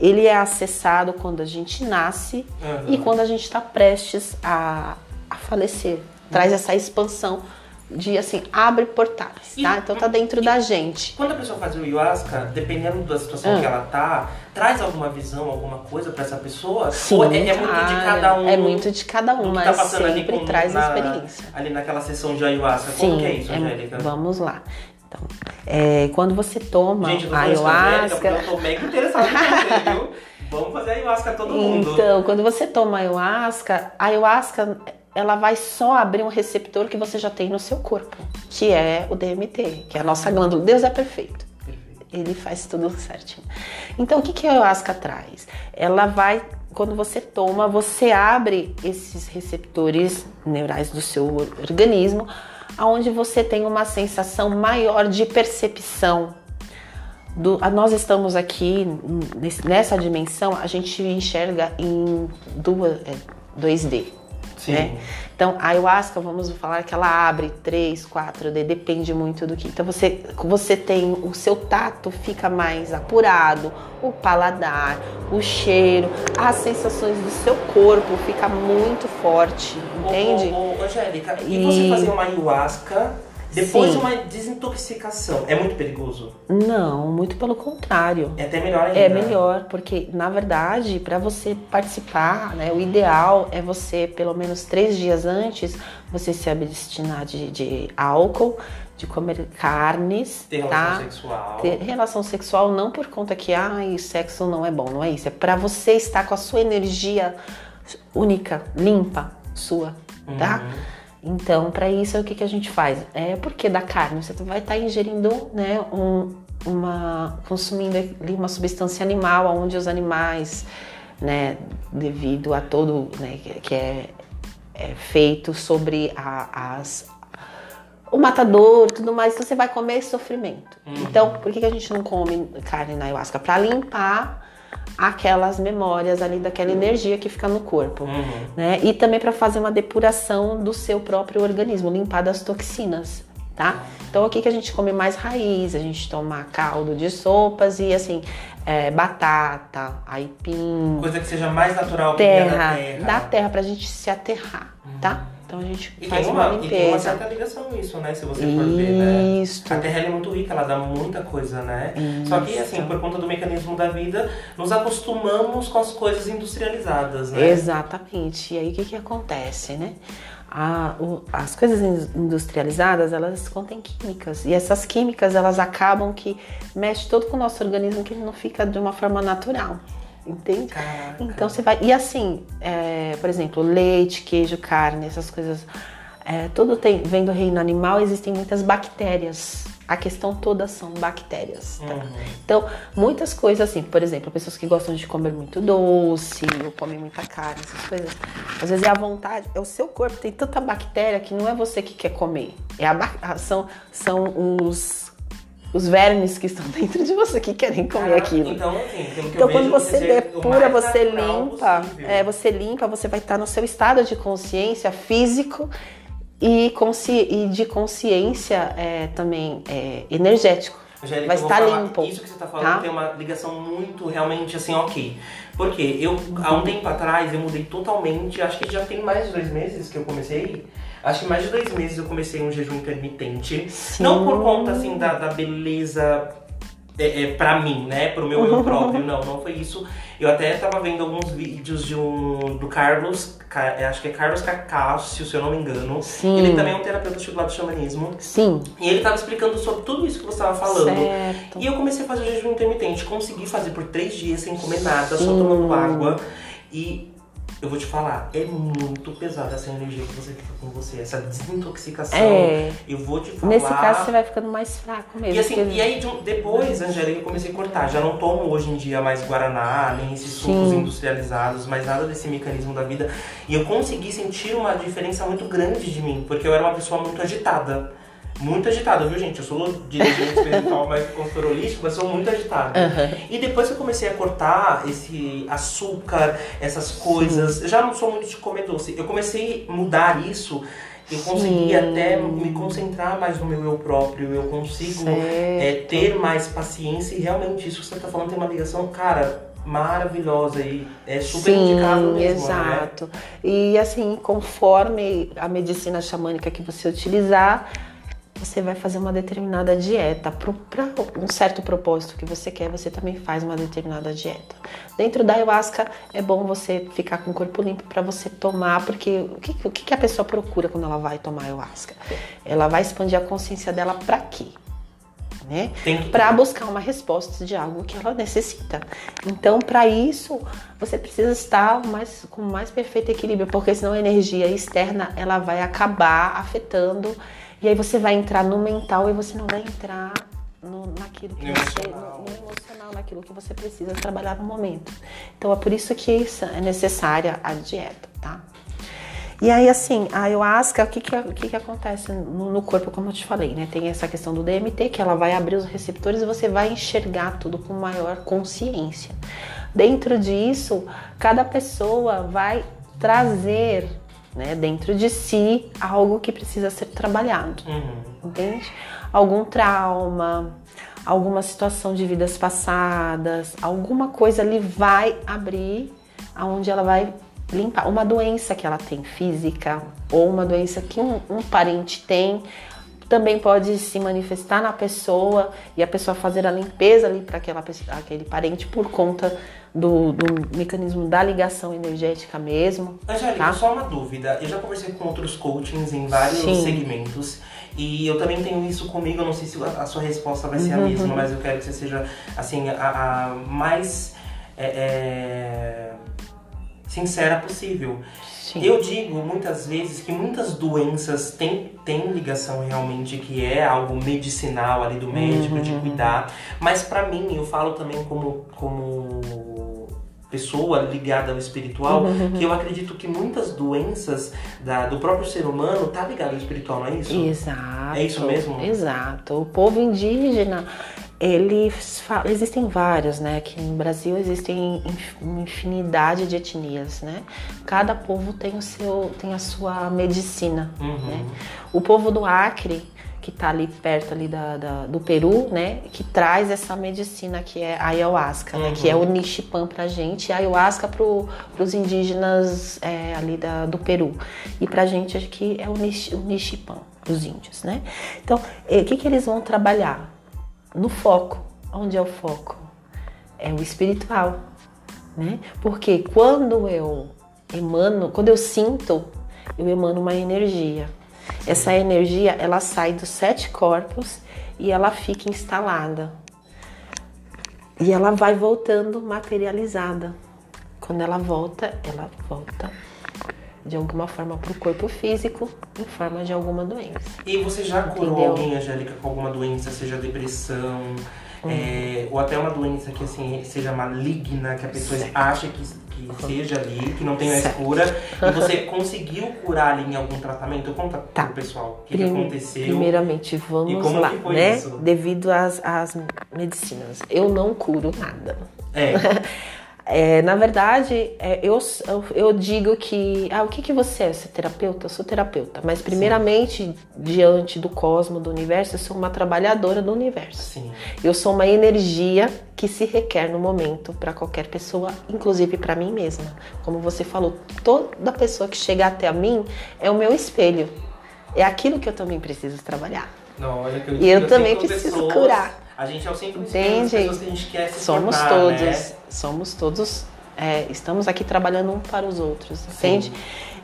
Ele é acessado quando a gente nasce Aham. e quando a gente está prestes a, a falecer. Traz essa expansão de assim, abre portais, tá? E- Então tá dentro da gente. Quando a pessoa faz o ayahuasca, dependendo da situação Ah. que ela tá, traz alguma visão, alguma coisa pra essa pessoa? Sim, Ou é, é muito de cara, cada um? É muito de cada um, mas tá passando ali sempre com- traz na- experiência. Ali naquela sessão de ayahuasca. Como Sim, que é isso, é- Angélica? vamos lá. Então, é, quando você toma Gente, eu ayahuasca, eu tô mega interessado em você, viu? [LAUGHS] Vamos fazer ayahuasca todo mundo. Então, quando você toma ayahuasca, ayahuasca ela vai só abrir um receptor que você já tem no seu corpo, que é o DMT, que é a nossa glândula. Deus é perfeito. Perfeito. Ele faz tudo certinho. Então, o que, que a ayahuasca traz? Ela vai, quando você toma, você abre esses receptores neurais do seu organismo, aonde você tem uma sensação maior de percepção. Do, nós estamos aqui nessa dimensão, a gente enxerga em duas, é, 2D. Sim. né? Então, a ayahuasca, vamos falar que ela abre 3, 4D, depende muito do que. Então, você, você tem o seu tato fica mais apurado, o paladar, o cheiro, as sensações do seu corpo fica muito forte, entende? Ô, ô, ô, Angélica, e, E- você fazer uma ayahuasca depois Sim. de uma desintoxicação, é muito perigoso? Não, muito pelo contrário. É até melhor ainda. É melhor, porque na verdade, para você participar, né, o ideal é você, pelo menos três dias antes, você se abstinar de, de álcool, de comer carnes, Ter relação tá? sexual. Ter relação sexual não por conta que ai, sexo não é bom, não é isso. É para você estar com a sua energia única, limpa, sua, tá? Uhum. Então, para isso, o que, que a gente faz? É porque da carne você vai estar ingerindo, né, um, uma consumindo ali uma substância animal, onde os animais, né, devido a todo, né, que- é, é feito sobre a- as o matador, tudo mais, então você vai comer sofrimento. Então, por que, que a gente não come carne na ayahuasca? Para limpar aquelas memórias ali daquela energia que fica no corpo Uhum. né? E também para fazer uma depuração do seu próprio organismo, limpar das toxinas, tá? Então aqui que a gente come mais raiz, a gente toma caldo de sopas e assim, é, batata, aipim, Coisa que seja mais natural terra, da terra. da terra pra gente se aterrar, tá? Então a gente E faz uma, uma, e tem uma limpeza. certa ligação nisso, né? Se você for ver, né? A Terra é muito rica, ela dá muita coisa, né? Só que, assim, por conta do mecanismo da vida, nos acostumamos com as coisas industrializadas, né? Exatamente. E aí o que, que acontece, né? A- o- as coisas in- industrializadas, elas contêm químicas. E essas químicas, elas acabam que mexe todo com o nosso organismo, que ele não fica de uma forma natural. Entende? Caraca. Então você vai. E assim, é, por exemplo, leite, queijo, carne, essas coisas. é, tudo tem, vem do reino animal, existem muitas bactérias. A questão toda são bactérias. Tá? Uhum. Então, muitas coisas assim, por exemplo, pessoas que gostam de comer muito doce, ou comem muita carne, essas coisas. Às vezes é a vontade, é o seu corpo, tem tanta bactéria que não é você que quer comer. É a, são, são os, os vermes que estão [LAUGHS] dentro de você que querem comer Caraca, aquilo. Então, assim, que Então, quando vejo, você depura, você limpa, é, você limpa, você vai estar no seu estado de consciência físico e, consci- e de consciência é, também é, energético. Angélica, vai estar falar, limpo. Isso que você tá falando tá? tem uma ligação muito, realmente, assim, ok. Porque eu, há um tempo atrás, eu mudei totalmente, acho que já tem mais de dois meses que eu comecei. Acho que mais de dois meses eu comecei um jejum intermitente. Sim. Não por conta, assim, da, da beleza é, é, pra mim, né? Pro meu eu próprio. [LAUGHS] Não, não foi isso. Eu até tava vendo alguns vídeos de um, do Carlos, Ca- é, acho que é Carlos Cacácio, se eu não me engano. Sim. Ele também é um terapeuta estudado do xamanismo. Sim, E ele tava explicando sobre tudo isso que você tava falando. certo. E eu comecei a fazer o jejum intermitente. Consegui fazer por três dias sem comer nada, só Sim. tomando água. E eu vou te falar, é muito pesada essa energia que você fica com você, essa desintoxicação. É. Eu vou te falar. Nesse caso, você vai ficando mais fraco mesmo. E assim, porque- e aí de depois, Angélica, eu comecei a cortar. Já não tomo hoje em dia mais Guaraná, nem esses sucos Sim. industrializados, mais nada desse mecanismo da vida. E eu consegui sentir uma diferença muito grande de mim, porque eu era uma pessoa muito agitada. Muito agitada, viu, gente? Eu sou dirigente espiritual, mas consultor holístico, mas sou muito agitada. Aham. E depois que eu comecei a cortar esse açúcar, essas coisas, eu já não sou muito de comer doce. Eu comecei a mudar isso. Eu consegui Sim. até me concentrar mais no meu eu próprio. Eu consigo é, ter mais paciência e realmente isso que você tá falando tem uma ligação, cara, maravilhosa e é super indicável mesmo, né? exato. E assim, conforme a medicina xamânica que você utilizar, você vai fazer uma determinada dieta. Para um certo propósito que você quer, você também faz uma determinada dieta. Dentro da ayahuasca, é bom você ficar com o corpo limpo para você tomar, porque o que, o que a pessoa procura quando ela vai tomar ayahuasca? Ela vai expandir a consciência dela para quê? Né? Para buscar uma resposta de algo que ela necessita. Então, para isso, você precisa estar mais, com mais perfeito equilíbrio, porque senão a energia externa ela vai acabar afetando e aí você vai entrar no mental e você não vai entrar no, naquilo que No você emocional. no, no emocional, naquilo que você precisa trabalhar no momento. Então, é por isso que isso é necessária a dieta, tá? E aí, assim, a ayahuasca, o que que, o que, que acontece no, no corpo, como eu te falei, né? Tem essa questão do DMT, que ela vai abrir os receptores e você vai enxergar tudo com maior consciência. Dentro disso, cada pessoa vai trazer, né, dentro de si, algo que precisa ser trabalhado Uhum. entende? Algum trauma, alguma situação de vidas passadas, alguma coisa ali vai abrir aonde ela vai limpar uma doença que ela tem física ou uma doença que um, um parente tem também pode se manifestar na pessoa e a pessoa fazer a limpeza ali para aquele parente por conta do, do mecanismo da ligação energética mesmo. Angélica, Tá. só uma dúvida. Eu já conversei com outros coachings em vários Sim. segmentos. E eu também tenho isso comigo. Eu não sei se a a sua resposta vai ser a Uhum. mesma, mas eu quero que você seja, assim, a, a mais é, é, sincera possível. Sim. Eu digo muitas vezes que muitas doenças têm, têm ligação realmente, que é algo medicinal ali do médico, Uhum. de cuidar. Mas pra mim, eu falo também como, como pessoa ligada ao espiritual, Uhum. [LAUGHS] que eu acredito que muitas doenças da- do próprio ser humano tá ligado ao espiritual, não é isso? Exato. É isso mesmo? Exato. O povo indígena, eles existem vários, né? Aqui no Brasil existem uma infinidade de etnias, né? Cada povo tem o seu, tem a sua medicina, Uhum. né? O povo do Acre, que está ali perto ali da, da- do Peru, né? Que traz essa medicina que é a ayahuasca, né? Que é o Nishipan pra gente, a ayahuasca pro, pros indígenas é, ali da, do Peru. E pra gente aqui é o, Nishi, o Nishipan, os índios, né? Então, eh, o que, que eles vão trabalhar? No foco. Onde é o foco? É o espiritual, né? Porque quando eu emano, quando eu sinto, eu emano uma energia. Essa energia, ela sai dos sete corpos e ela fica instalada. E ela vai voltando materializada. Quando ela volta, ela volta de alguma forma para o corpo físico, em forma de alguma doença. E você já curou Entendeu? alguém, Angélica, com alguma doença, seja depressão, é, ou até uma doença que assim seja maligna, que a pessoa Certo. acha que, que seja ali, que não tem mais Certo. cura, e você conseguiu curar ali em algum tratamento? Conta Tá. pro pessoal o que, que aconteceu. Primeiramente, E vamos como lá, que foi né? isso? Devido às, às medicinas. Eu não curo nada. É, [LAUGHS] É, na verdade, é, eu, eu, digo que. Ah, o que, que você é? Você é terapeuta? Eu sou terapeuta. Mas, primeiramente, diante do cosmo, do universo, eu sou uma trabalhadora do universo. sim. Eu sou uma energia que se requer no momento para qualquer pessoa, inclusive para mim mesma. Como você falou, toda pessoa que chega até a mim é o meu espelho. É aquilo que eu também preciso trabalhar. Não, olha que eu, E eu também assim, preciso pessoas, curar. A gente é o centro das Entende? pessoas que a gente quer se Somos todos, né? somos todos, é, estamos aqui trabalhando um para os outros, entende?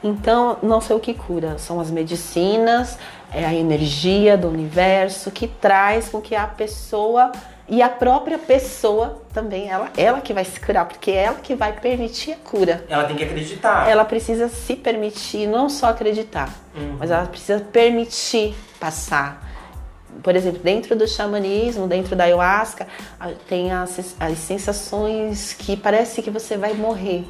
Então, não sei o que cura, são as medicinas, é a energia do universo que traz com que a pessoa e a própria pessoa também, ela, ela que vai se curar, porque é ela que vai permitir a cura. Ela tem que acreditar. Ela precisa se permitir, não só acreditar, Uhum. mas ela precisa permitir passar. Por exemplo, dentro do xamanismo, dentro da ayahuasca, tem as, as sensações que parece que você vai morrer.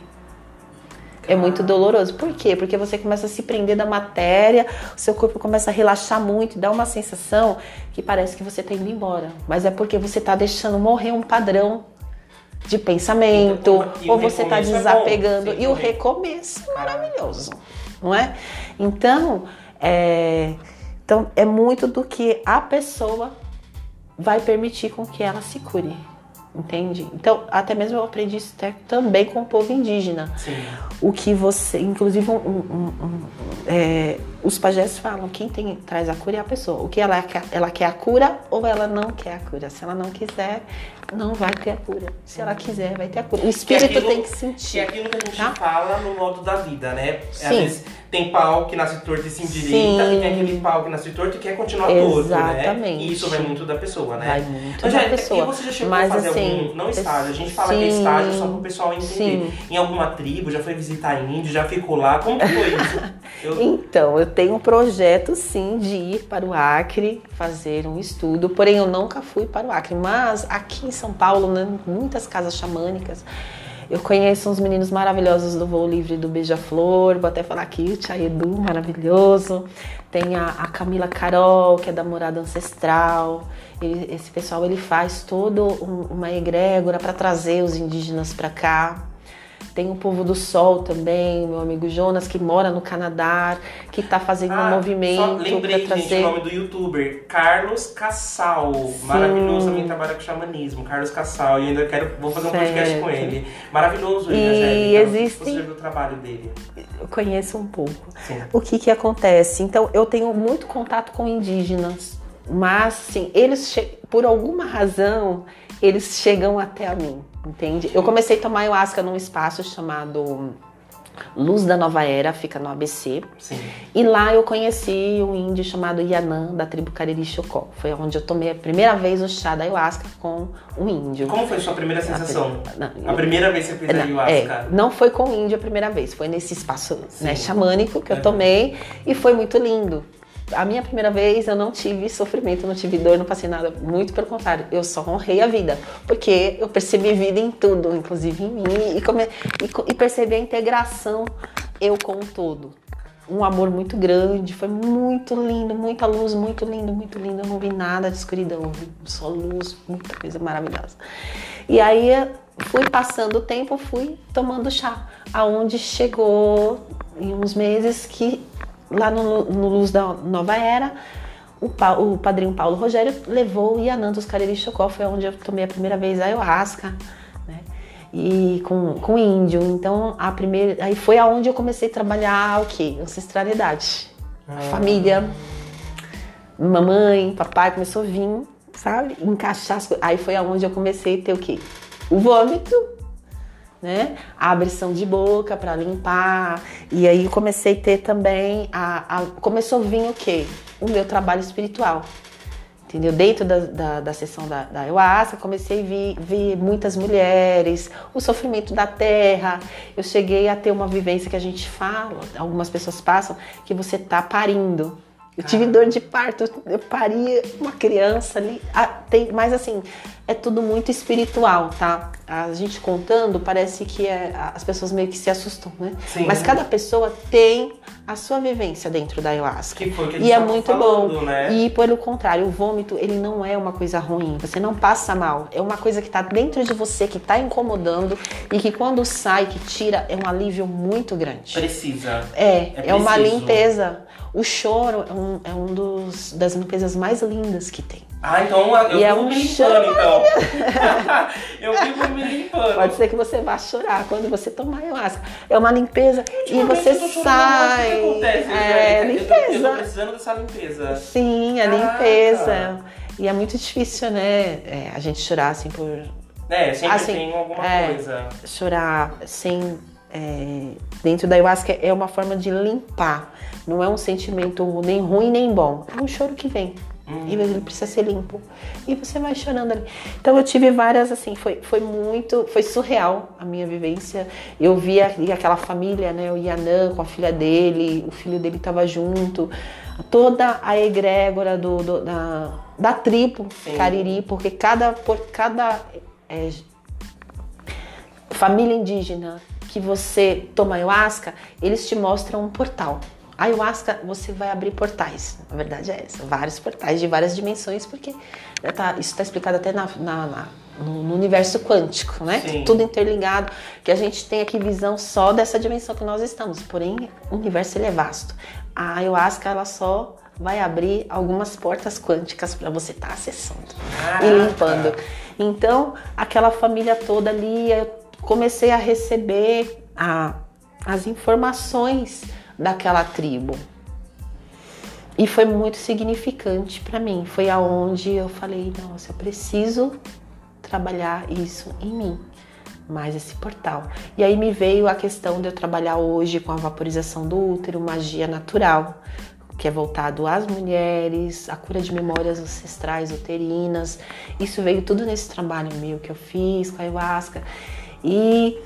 É muito doloroso. Por quê? Porque você começa a se prender da matéria, o seu corpo começa a relaxar muito, dá uma sensação que parece que você está indo embora. Mas é porque você está deixando morrer um padrão de pensamento, E o ou você está recomeço é bom, desapegando. e o recomeço é maravilhoso, não é? Então, é, então, é muito do que a pessoa vai permitir com que ela se cure. Entende? Então, até mesmo eu aprendi isso também com o povo indígena Sim. o que você, inclusive, um- um- um- é, os pajés falam, quem tem, traz a cura é a pessoa. O que ela quer, ela quer a cura ou ela não quer a cura. Se ela não quiser, não vai ter a cura. Se ela quiser, vai ter a cura. O espírito aquilo- tem que Que é sentir. aquilo que a gente Tá? fala no modo da vida, né? Às Sim. vezes tem pau que nasce torto e se endireita, Sim. e tem aquele pau que nasce torto e quer continuar torto, né? Exatamente. E isso vai muito da pessoa, né? Vai muito Angélica, da pessoa. E você já chegou Mas, a fazer assim, algum, não estágio, a gente fala que é sim, estágio só para o pessoal entender. sim. Em alguma tribo, já foi visitar índio, já ficou lá, como que foi isso? [LAUGHS] Eu- Então, eu tenho um projeto sim de ir para o Acre fazer um estudo, porém eu nunca fui para o Acre, mas aqui em São Paulo, né, muitas casas xamânicas, eu conheço uns meninos maravilhosos do voo livre do Beija-Flor, vou até falar aqui, o Tia Edu, maravilhoso, tem a, a Camila Carol, que é da Morada Ancestral, Ele- esse pessoal ele faz todo um- uma egrégora para trazer os indígenas para cá. Tem o Povo do Sol também, meu amigo Jonas, que mora no Canadá, que tá fazendo um Ah, Só movimento lembrei, para gente, o trazer. nome do youtuber, Carlos Cassal. Maravilhoso, também trabalha com xamanismo. Carlos Cassal. E ainda quero, vou fazer um podcast Certo. com ele. Maravilhoso ele, E Angélica. existem- o trabalho dele? Eu conheço um pouco. Sim. O que que acontece? Então, eu tenho muito contato com indígenas, mas, sim, eles, por alguma razão, eles chegam até a mim, entende? Eu comecei a tomar ayahuasca num espaço chamado Luz da Nova Era, fica no ABC. Sim. E lá eu conheci um índio chamado Yanã, da tribo Cariri Chocó. Foi onde eu tomei a primeira vez o chá da ayahuasca com um índio. Como foi a sua primeira sensação? Não, A primeira vez que você fez a não, ayahuasca? é, não foi com o índio a primeira vez, foi nesse espaço né, xamânico que eu tomei e foi muito lindo. A minha primeira vez eu não tive sofrimento, não tive dor, não passei nada. Muito pelo contrário, eu só honrei a vida. Porque eu percebi vida em tudo, inclusive em mim, e, come- e e percebi a integração eu com o todo. Um amor muito grande, foi muito lindo, muita luz, muito lindo, muito lindo. Eu não vi nada de escuridão, vi só luz, muita coisa maravilhosa. E aí fui passando o tempo, fui tomando chá, aonde chegou em uns meses que lá no, no Luz da Nova Era, o, pa, o padrinho Paulo Rogério levou o Yanantos Cariri Chocó, foi onde eu tomei a primeira vez a ayahuasca, né? E com, com índio. Então, a primeira. Aí foi aonde eu comecei a trabalhar o quê? Ancestralidade. A Ah. família, mamãe, papai começou a vir, sabe? Encaixar as coisas. Aí foi aonde eu comecei a ter o quê? O vômito, né? A abrição de boca para limpar. E aí comecei a ter também a, a- começou a vir o quê? O meu trabalho espiritual. Entendeu? Dentro da, da, da sessão da, da ayahuasca, comecei a ver, muitas mulheres, o sofrimento da terra. Eu cheguei a ter uma vivência que a gente fala, algumas pessoas passam, que você tá parindo. Eu tive dor de parto, eu pari uma criança ali. Ah, tem, mas assim, é tudo muito espiritual, tá? A gente contando, parece que é- as pessoas meio que se assustam, né? Sim. Mas cada pessoa tem a sua vivência dentro da ayahuasca. Que foi que E é muito falando, bom. né? E pelo contrário, o vômito, ele não é uma coisa ruim. Você não passa mal. É uma coisa que tá dentro de você, que tá incomodando e que quando sai, que tira, é um alívio muito grande. Precisa. É, É é, uma limpeza. O choro é um, é um dos, das limpezas mais lindas que tem. Ah, então eu E é um me limpando, chão. então. [LAUGHS] eu fico me limpando. Pode ser que você vá chorar quando você tomar ayahuasca. É uma limpeza e você chorando sai. muito, O que acontece, é, Angélica? Eu tô- Eu tô, limpeza. precisando dessa limpeza. Sim, a Caraca. limpeza. E é muito difícil, né? é, a gente chorar assim por É, sempre Assim, tem alguma é. coisa. chorar sem é, dentro da ayahuasca é uma forma de limpar. Não é um sentimento nem ruim nem bom. É um choro que vem. E ele precisa ser limpo. E você vai chorando ali. Então eu tive várias, assim, foi, foi muito, foi surreal a minha vivência. Eu vi ali aquela família, né? O Yanã com a filha dele, o filho dele estava junto. Toda a egrégora do, do- da, da tribo Sim. Cariri, porque cada, por cada é, família indígena que você toma ayahuasca, eles te mostram um portal. A ayahuasca, você vai abrir portais. A verdade é essa. Vários portais de várias dimensões, porque né, tá- isso está explicado até na- na- na- no, universo quântico, né? Sim. Tudo interligado, que a gente tem aqui visão só dessa dimensão que nós estamos. Porém, o universo ele é vasto. A ayahuasca, ela só vai abrir algumas portas quânticas para você estar acessando Caraca. e limpando. Então, aquela família toda ali, eu comecei a receber a- as informações daquela tribo. E foi muito significante para mim. Foi aonde eu falei, nossa, eu preciso trabalhar isso em mim. Mais esse portal. E aí me veio a questão de eu trabalhar hoje com a vaporização do útero, magia natural, que é voltado às mulheres, a cura de memórias ancestrais uterinas. Isso veio tudo nesse trabalho meu que eu fiz com a ayahuasca. E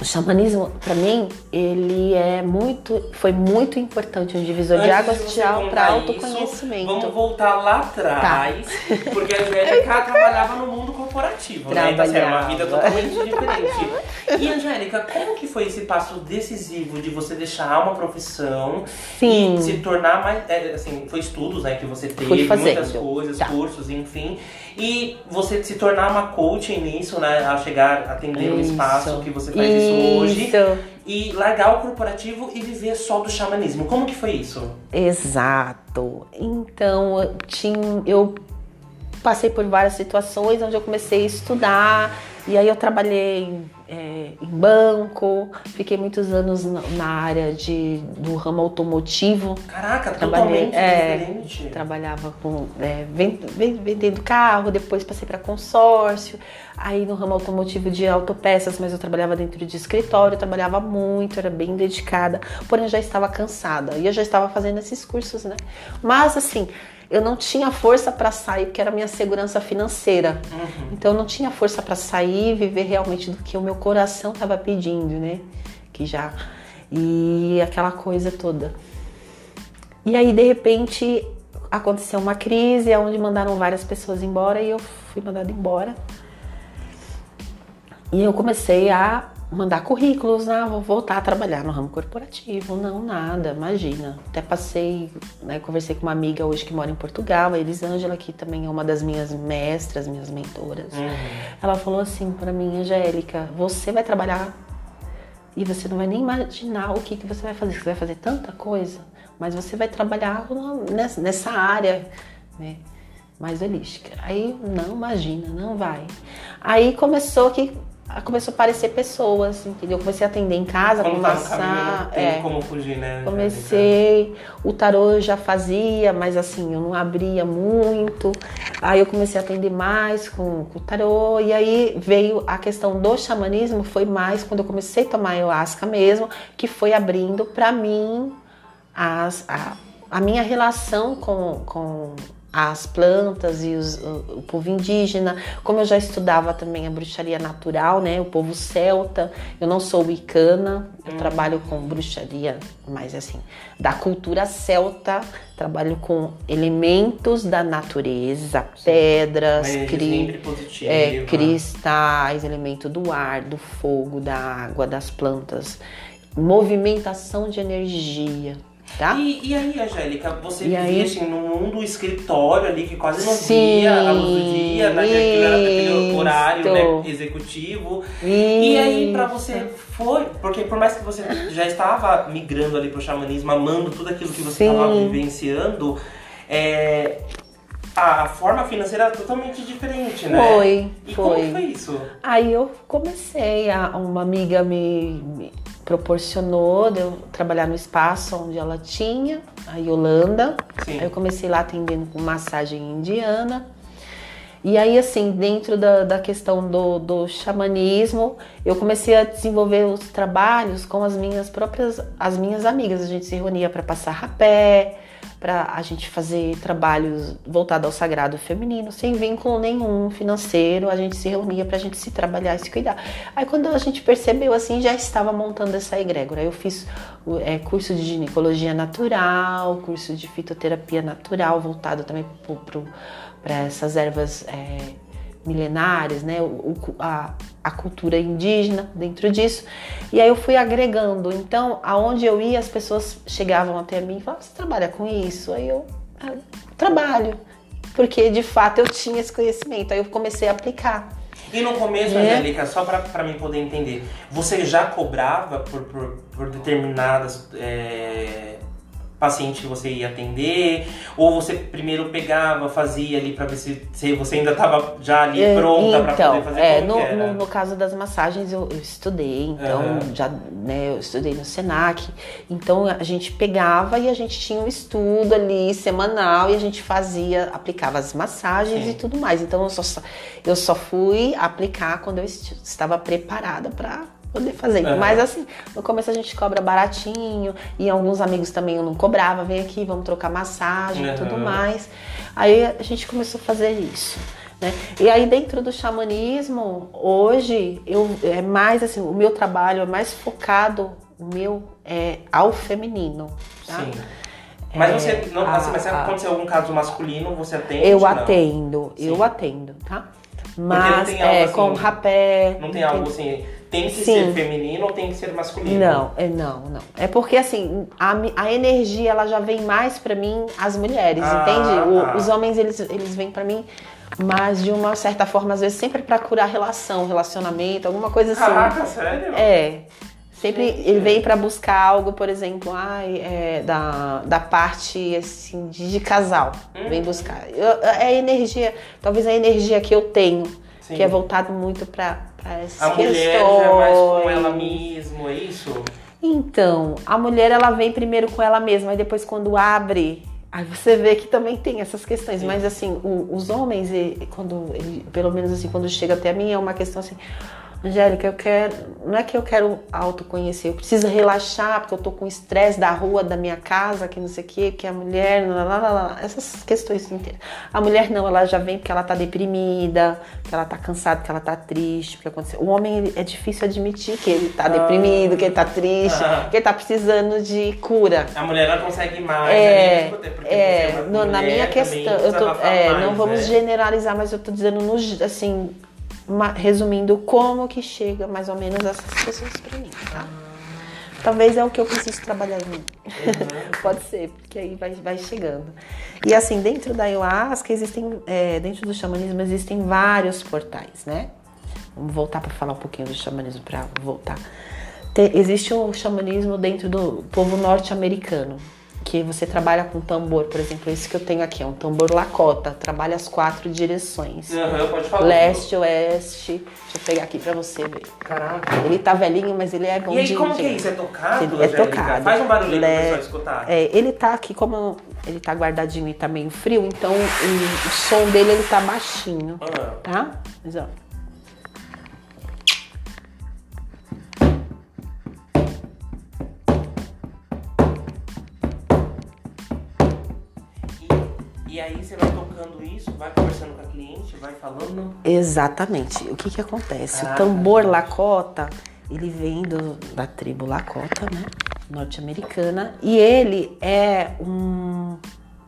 o xamanismo, para mim, ele é muito, foi muito importante, um divisor de Antes águas você para autoconhecimento. Tá. isso, vamos voltar lá atrás, [LAUGHS] porque a Angélica trabalhava no mundo corporativo, né? Então, assim, era uma vida Trabalhava. totalmente diferente. E, Angélica, como que foi esse passo decisivo de você deixar uma profissão Sim. e se tornar mais... é, assim, foi estudos, né, que você teve, muitas coisas, Tá. cursos, enfim. E você se tornar uma coaching nisso, né, a chegar, atender Isso. espaço que você faz isso hoje. Isso. E largar o corporativo e viver só do xamanismo. Como que foi isso? Exato. Então, eu, tinha, eu passei por várias situações onde eu comecei a estudar, e aí eu trabalhei é, em banco, fiquei muitos anos na, área de, do ramo automotivo. Caraca, Trabalhei, totalmente é, diferente. Trabalhava com é, ven- ven- vendendo carro, depois passei para consórcio, aí no ramo automotivo de autopeças, mas eu trabalhava dentro de escritório, trabalhava muito, era bem dedicada, porém já estava cansada e eu já estava fazendo esses cursos, né? Mas assim, eu não tinha força para sair, porque era minha segurança financeira. Uhum. Então eu não tinha força para sair e viver realmente do que o meu coração estava pedindo, né? Que já e aquela coisa toda. E aí, de repente, aconteceu uma crise onde mandaram várias pessoas embora e eu fui mandada embora. E eu comecei a mandar currículos, ah, vou voltar a trabalhar no ramo corporativo. Não, nada, imagina. Até passei, né, conversei com uma amiga hoje que mora em Portugal, a Elisângela, que também é uma das minhas mestras, minhas mentoras. Uhum. Ela falou assim pra mim, Angélica, você vai trabalhar e você não vai nem imaginar o que, que você vai fazer. Você vai fazer tanta coisa. mas você vai trabalhar nessa, nessa área, né? Mais holística. Aí, não, imagina, não vai. Aí começou que começou a aparecer pessoas, entendeu? Eu comecei a atender em casa, tá não tem é, como fugir, né? Comecei, o tarô eu já fazia, mas assim, eu não abria muito. Aí eu comecei a atender mais com, com o tarô. E aí veio a questão do xamanismo, foi mais quando eu comecei a tomar ayahuasca mesmo, que foi abrindo para mim as, a, a minha relação com, com as plantas e os, o, o, povo indígena, como eu já estudava também a bruxaria natural, né, o povo celta, eu não sou wicana, eu hum. trabalho com bruxaria, mas assim, da cultura celta, trabalho com elementos da natureza, Sim. pedras, cri, é, cristais, elemento do ar, do fogo, da água, das plantas, movimentação de energia, Tá? E, e aí, Angélica, você e vivia aí? assim num mundo escritório ali que quase não Sim, via a luz do dia, né? Aquilo era aquele horário né, executivo. Isso. E aí, pra você foi, porque por mais que você já estava migrando ali pro xamanismo, amando tudo aquilo que você estava vivenciando, é, a forma financeira era totalmente diferente, né? Foi. E foi. como foi isso? Aí eu comecei, a, uma amiga me, me proporcionou de eu trabalhar no espaço onde ela tinha, a Yolanda. Sim. Aí eu comecei lá atendendo com massagem indiana. E aí, assim, dentro da, da questão do, do xamanismo, eu comecei a desenvolver os trabalhos com as minhas próprias, as minhas amigas. A gente se reunia para passar rapé, para a gente fazer trabalhos voltados ao sagrado feminino, sem vínculo nenhum financeiro. A gente se reunia para a gente se trabalhar e se cuidar. Aí quando a gente percebeu assim, já estava montando essa egrégora. Eu fiz é, curso de ginecologia natural, curso de fitoterapia natural, voltado também para essas ervas. É, milenares, né? O, a, a cultura indígena dentro disso. E aí eu fui agregando. Então, aonde eu ia, as pessoas chegavam até mim e falavam: Você trabalha com isso? Aí eu ah, trabalho. Porque de fato eu tinha esse conhecimento. Aí eu comecei a aplicar. E no começo, é. Angélica, só para mim poder entender, você já cobrava por, por, por determinadas é, paciente que você ia atender? Ou você primeiro pegava, fazia ali para ver se, se, você ainda estava já ali é, pronta então, para poder fazer? É, no, no, no, caso das massagens eu, eu estudei, então uhum. já né, eu estudei no Senac, então a gente pegava e a gente tinha um estudo ali semanal e a gente fazia, aplicava as massagens Sim. e tudo mais. Então eu só, eu só fui aplicar quando eu estava preparada para poder fazer. Uhum. Mas assim, no começo a gente cobra baratinho, e alguns amigos também eu não cobrava, vem aqui, vamos trocar massagem e uhum. tudo mais. Aí a gente começou a fazer isso. Né? E aí dentro do xamanismo, hoje eu é mais assim, o meu trabalho é mais focado, o meu é ao feminino. Tá? Sim. Mas você é, não, assim, mas se acontecer algum caso masculino, você atende? Eu atendo, eu atendo, tá? Mas é assim, com rapé. Não tem algo assim tem que Sim. ser feminino ou tem que ser masculino? Não, é não, não. É porque assim, a, a energia ela já vem mais para mim as mulheres, ah, entende? O, ah. Os homens eles, eles vêm para mim mas de uma certa forma às vezes sempre para curar relação, relacionamento, alguma coisa assim. Caraca, sério? É. Sempre Gente. ele vem para buscar algo, por exemplo, ai, é, da, da parte assim de, de casal. Hum. Vem buscar. Eu, é a energia, talvez a energia que eu tenho, Sim. que é voltado muito para as a questões. mulher é mais com ela mesma, é isso? Então, a mulher ela vem primeiro com ela mesma, e depois quando abre, aí você vê que também tem essas questões. Sim. Mas assim, o, os homens, quando ele, pelo menos assim, quando chega até mim, é uma questão assim Angélica, eu quero. Não é que eu quero autoconhecer, eu preciso relaxar, porque eu tô com estresse da rua, da minha casa, que não sei o quê, que a mulher. Lá, lá, lá, essas questões inteiras. A mulher não, ela já vem porque ela tá deprimida, que ela tá cansada, que ela tá triste, porque aconteceu. O homem é difícil admitir que ele tá deprimido, que ele tá triste, que ele tá precisando de cura. A mulher não consegue mais, é, né? porque é, no, na minha questão, eu tô, é, mais, não vamos né? generalizar, mas eu tô dizendo no, assim uma, resumindo como que chega mais ou menos essas pessoas para mim, tá? Talvez é o que eu preciso trabalhar em mim. Uhum. [LAUGHS] Pode ser, porque aí vai, vai chegando. E assim, dentro da ayahuasca existem, é, dentro do xamanismo existem vários portais, né? Vamos voltar para falar um pouquinho do xamanismo para voltar. Tem, existe o xamanismo dentro do povo norte-americano, porque você trabalha com tambor, por exemplo, esse que eu tenho aqui, é um tambor lacota, trabalha as quatro direções. Uhum, pode falar. Leste, oeste. Deixa eu pegar aqui pra você ver. Caraca. Ele tá velhinho, mas ele é bom E aí, de- como que é isso? É tocado? Ele é Angélica? tocado. Faz um barulhinho Ele pro é- pessoal escutar. É, ele tá aqui, como ele tá guardadinho e tá meio frio, então o, o som dele ele tá baixinho, Ah. tá? Mas, ó, aí você vai tocando isso, vai conversando com a cliente, vai falando. Exatamente. O que que acontece? O tambor Lakota, ele vem do- da tribo Lakota, né? Norte-americana. E ele é um...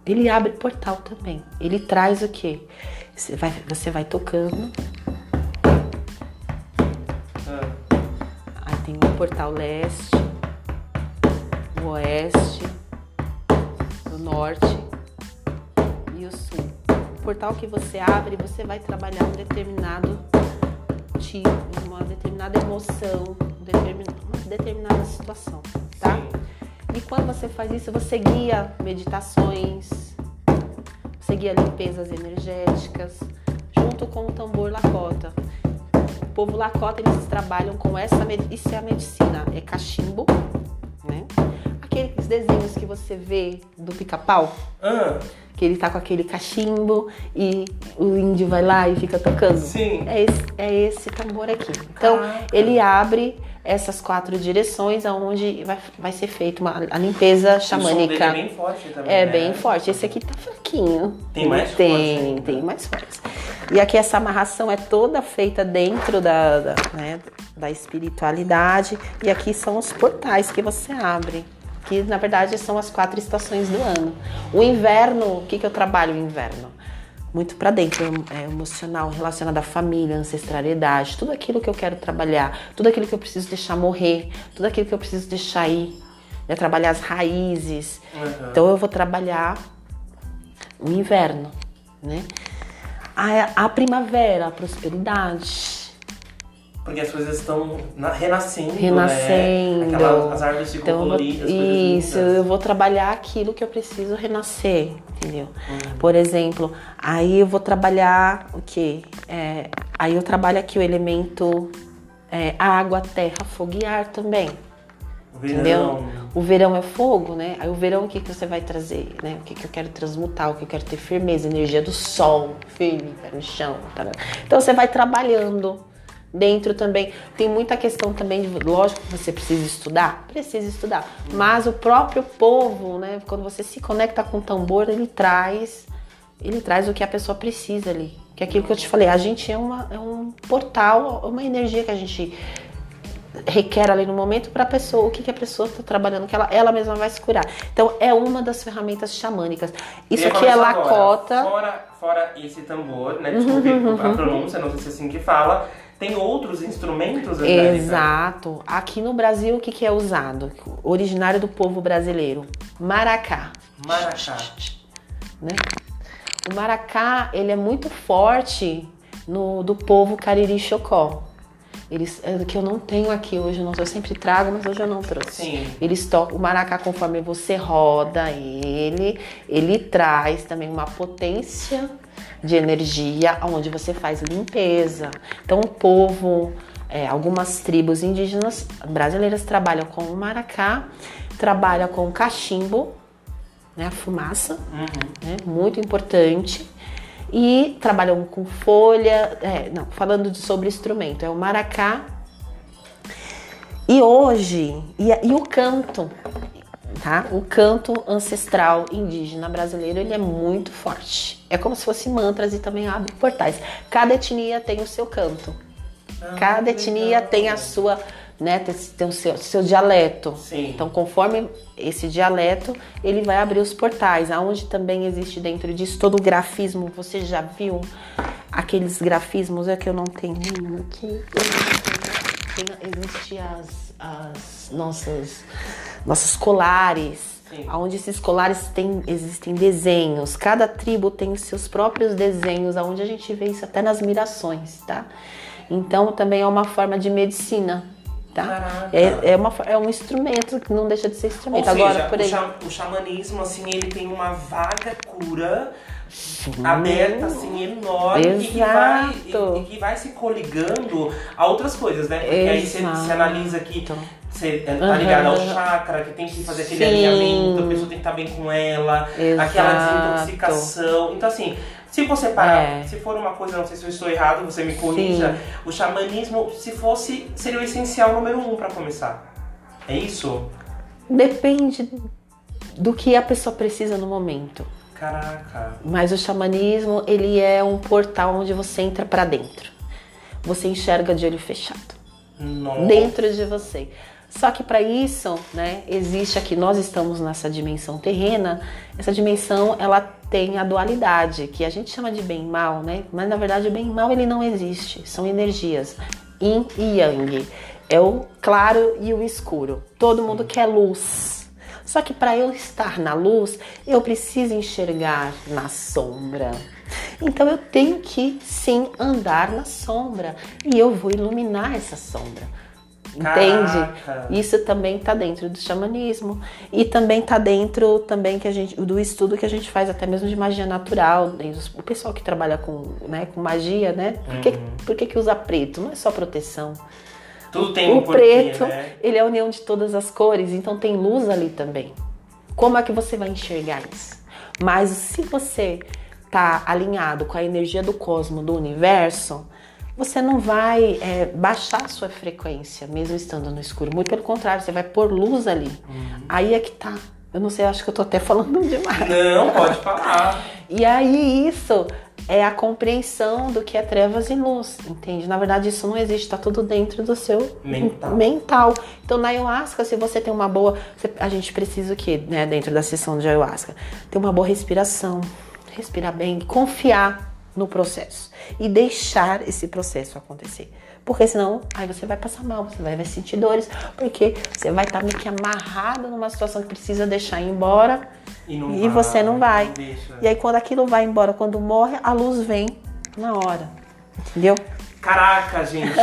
Ele abre portal também. Ele traz o quê? Você vai, você vai tocando, Ah. aí tem o portal leste, o oeste, o norte o sul. O portal que você abre, você vai trabalhar um determinado tipo, uma determinada emoção, um uma determinada situação, tá? Sim. E quando você faz isso, você guia meditações, você guia limpezas energéticas, junto com o tambor Lakota. O povo Lakota, eles trabalham com essa, isso é a medicina, é cachimbo, né? Aqueles desenhos que você vê do pica-pau, Ah, que ele tá com aquele cachimbo e o índio vai lá e fica tocando. Sim. É esse, é esse tambor aqui. Então, Caraca. ele abre essas quatro direções aonde vai, vai ser feita uma, a limpeza dele xamânica. é bem forte também. É né? bem forte. Esse aqui tá fraquinho. Tem mais força Tem, ainda. tem mais força. E aqui essa amarração é toda feita dentro da, da, né, da espiritualidade. E aqui são os portais que você abre. Que na verdade são as quatro estações do ano. O inverno, o que, que eu trabalho no inverno? Muito pra dentro, é emocional, relacionado à família, ancestralidade, tudo aquilo que eu quero trabalhar, tudo aquilo que eu preciso deixar morrer, tudo aquilo que eu preciso deixar ir. É trabalhar as raízes, Uhum. então eu vou trabalhar o inverno, né? A, a primavera, a prosperidade. Porque as coisas estão na- renascendo. Renascendo. Né? Aquelas, as árvores ficam Então, coloridas. isso, eu vou trabalhar aquilo que eu preciso renascer, entendeu? Uhum. Por exemplo, aí eu vou trabalhar o quê? É, aí eu trabalho aqui o elemento é, água, terra, fogo e ar também. Verão. Entendeu? O verão é fogo, né? Aí o verão o que, que você vai trazer, né? O que, que eu quero transmutar, o que eu quero ter firmeza, energia do sol, firme, pé no chão. tarará. Então você vai trabalhando dentro também. Tem muita questão também de, lógico você precisa estudar, precisa estudar. Mas o próprio povo, né? Quando você se conecta com o tambor, ele traz, ele traz o que a pessoa precisa ali. Que é aquilo que eu te falei, a gente é, uma, é um portal, uma energia que a gente requer ali no momento para a pessoa, o que, que a pessoa está trabalhando, que ela, ela mesma vai se curar. Então é uma das ferramentas xamânicas. Isso aqui é lacota. Uhum, Fora, fora esse tambor, né? Desculpe a pronúncia, não sei se é assim que fala. Tem outros instrumentos, Angélica? Exato. Aqui no Brasil, o que, que é usado? Originário do povo brasileiro. Maracá. Maracá. né? O maracá, ele é muito forte no do povo Cariri Chocó. Eles, é, que eu não tenho aqui hoje, não, eu sempre trago, mas hoje eu não trouxe. Sim. Eles tocam o maracá conforme você roda ele, ele traz também uma potência de energia onde você faz limpeza. Então o povo, é, algumas tribos indígenas brasileiras trabalham com o maracá, trabalham com o cachimbo, né, a fumaça, Uhum. né, muito importante. E trabalham com folha, é, não, falando de- sobre instrumento, é o maracá. E hoje, e, e o canto, tá? O canto ancestral indígena brasileiro, ele é muito forte. É como se fosse mantras e também abre portais. Cada etnia tem o seu canto. Ah, Cada etnia legal. tem a sua, né, tem, o seu, seu dialeto. Sim. Então, conforme esse dialeto, ele vai abrir os portais. Aonde também existe dentro disso todo o grafismo. Você já viu aqueles grafismos? É que eu não tenho nenhum aqui. Tem, existe as, as nossas, nossos colares. Sim. Onde esses colares tem, existem desenhos. Cada tribo tem os seus próprios desenhos, aonde a gente vê isso até nas mirações, tá? Então também é uma forma de medicina, Tá? É, é, uma, é um instrumento que não deixa de ser instrumento. Ou Agora, seja, por o, exemplo. xa- o xamanismo, assim, ele tem uma vaga cura aberta, assim, enorme e que, vai, Exato. e, e que vai se coligando a outras coisas, né? Porque aí você, Exato. você analisa que você tá Aham. ligado ao chakra, que tem que fazer aquele Sim. alinhamento, a pessoa tem que estar bem com ela, aquela Exato. desintoxicação. Então, assim, se você parar, É. se for uma coisa, não sei se eu estou errado, você me corrija, o xamanismo, se fosse, seria o essencial número um pra começar. É isso? Depende do que a pessoa precisa no momento. Caraca. Mas o xamanismo, ele é um portal onde você entra pra dentro. Você enxerga de olho fechado. Nossa. dentro de você. Só que para isso, né, existe aqui, nós estamos nessa dimensão terrena, essa dimensão ela tem a dualidade, que a gente chama de bem e mal, né? Mas na verdade o bem e mal ele não existe, são energias, yin e yang. É o claro e o escuro. Todo mundo quer luz. Só que para eu estar na luz, eu preciso enxergar na sombra. Então eu tenho que sim andar na sombra e eu vou iluminar essa sombra. Entende? Caraca. Isso também está dentro do xamanismo e também está dentro também que a gente do estudo que a gente faz até mesmo de magia natural. O pessoal que trabalha com, né, com magia, né? Por, que, Uhum. por que, que usa preto? Não é só proteção. Tudo tem o um porquê, preto, né? ele é a união de todas as cores, então tem luz ali também. Como é que você vai enxergar isso? Mas se você tá alinhado com a energia do cosmo, do universo, você não vai é, baixar a sua frequência, mesmo estando no escuro. Muito pelo contrário, você vai pôr luz ali. Aí é que tá. Eu não sei, acho que eu tô até falando [LAUGHS] demais. Não, pode falar. E aí isso é a compreensão do que é trevas e luz, entende? Na verdade isso não existe, tá tudo dentro do seu Mental. mental. Então na ayahuasca, se você tem uma boa, a gente precisa o quê, né, dentro da sessão de ayahuasca? Ter uma boa respiração, respirar bem, confiar no processo e deixar esse processo acontecer. Porque senão, aí você vai passar mal, você vai, vai sentir dores, porque você vai estar meio que amarrado numa situação que precisa deixar embora E, não e você não vai. não. E aí quando aquilo vai embora, quando morre, a luz vem na hora. Entendeu? Caraca, gente,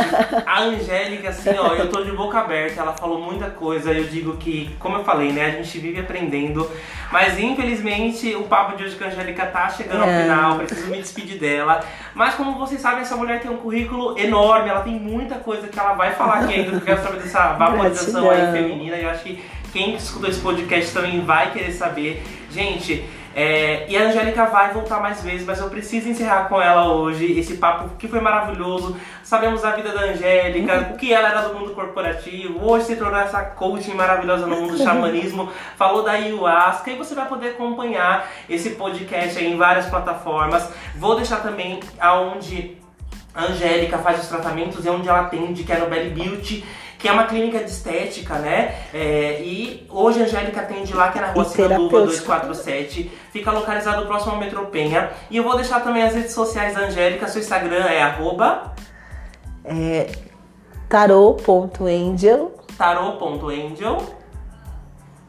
a Angélica, assim, ó, eu tô de boca aberta, ela falou muita coisa, eu digo que, como eu falei, né, a gente vive aprendendo, mas infelizmente o papo de hoje com a Angélica tá chegando ao É. final, preciso me despedir dela, mas como vocês sabem, essa mulher tem um currículo enorme, ela tem muita coisa que ela vai falar aqui ainda, porque eu quero saber dessa vaporização aí feminina, e eu acho que quem escutou esse podcast também vai querer saber. Gente, é, e a Angélica vai voltar mais vezes, mas eu preciso encerrar com ela hoje esse papo que foi maravilhoso. Sabemos a vida da Angélica, que ela era do mundo corporativo, hoje se tornou essa coaching maravilhosa no mundo do xamanismo, falou da ayahuasca e você vai poder acompanhar esse podcast aí em várias plataformas. Vou deixar também aonde a Angélica faz os tratamentos e onde ela atende, que é no Belly Beauty, que é uma clínica de estética, né? É, e hoje a Angélica atende lá, que é na rua terapêutica. 247. Fica localizado próximo ao Metrô Penha. E eu vou deixar também as redes sociais da Angélica. Seu Instagram é arroba É tarô.angel. tarô.angel.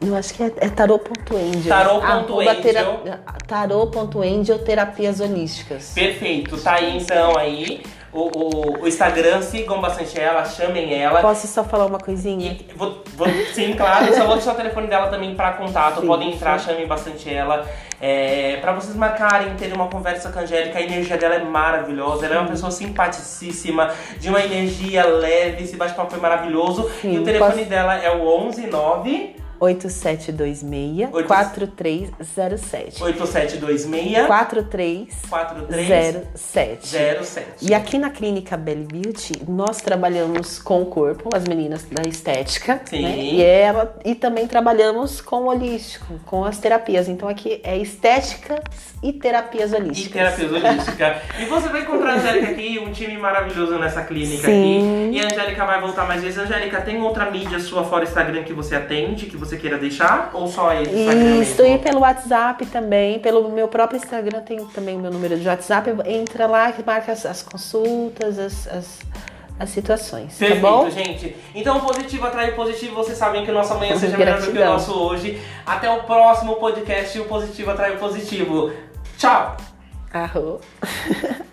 Eu acho que é, é tarô.angel. Tarô.angel. Tera- Tarô.angel terapias holísticas. Perfeito, tá aí então aí. O, o, o Instagram, sigam bastante ela, chamem ela. Posso só falar uma coisinha? E vou, vou- sim, claro, só vou deixar o telefone dela também para contato. Sim, Podem entrar, sim. chamem bastante ela. É, para vocês marcarem, terem uma conversa com a Angélica, a energia dela é maravilhosa. Ela é uma pessoa simpaticíssima, de uma energia leve. Esse bate-papo foi maravilhoso. Sim, e o telefone posso- dela é o 119 8726 Oito- 4307. 8726 4307. 4307. E aqui na clínica Belly Beauty, nós trabalhamos com o corpo, as meninas da estética, Sim. né? E, ela, e também trabalhamos com o holístico, com as terapias. Então aqui é estética e terapias E holísticas. terapia holística. e você vai encontrar a Angélica aqui, um time maravilhoso nessa clínica Sim. aqui. E a Angélica vai voltar mais vezes. Angélica, tem outra mídia sua fora Instagram que você atende, que você queira deixar? Ou só esse Instagram Isso, mesmo? e pelo WhatsApp também, pelo meu próprio Instagram tem também o meu número de WhatsApp. Entra lá que marca as, as consultas, as, as, as situações, Perfeito, tá bom? gente. Então, positivo atrai positivo. Vocês sabem que o nosso amanhã seja melhor do que o nosso hoje. Até o próximo podcast. O positivo atrai o positivo. Tchau! Arro. [LAUGHS]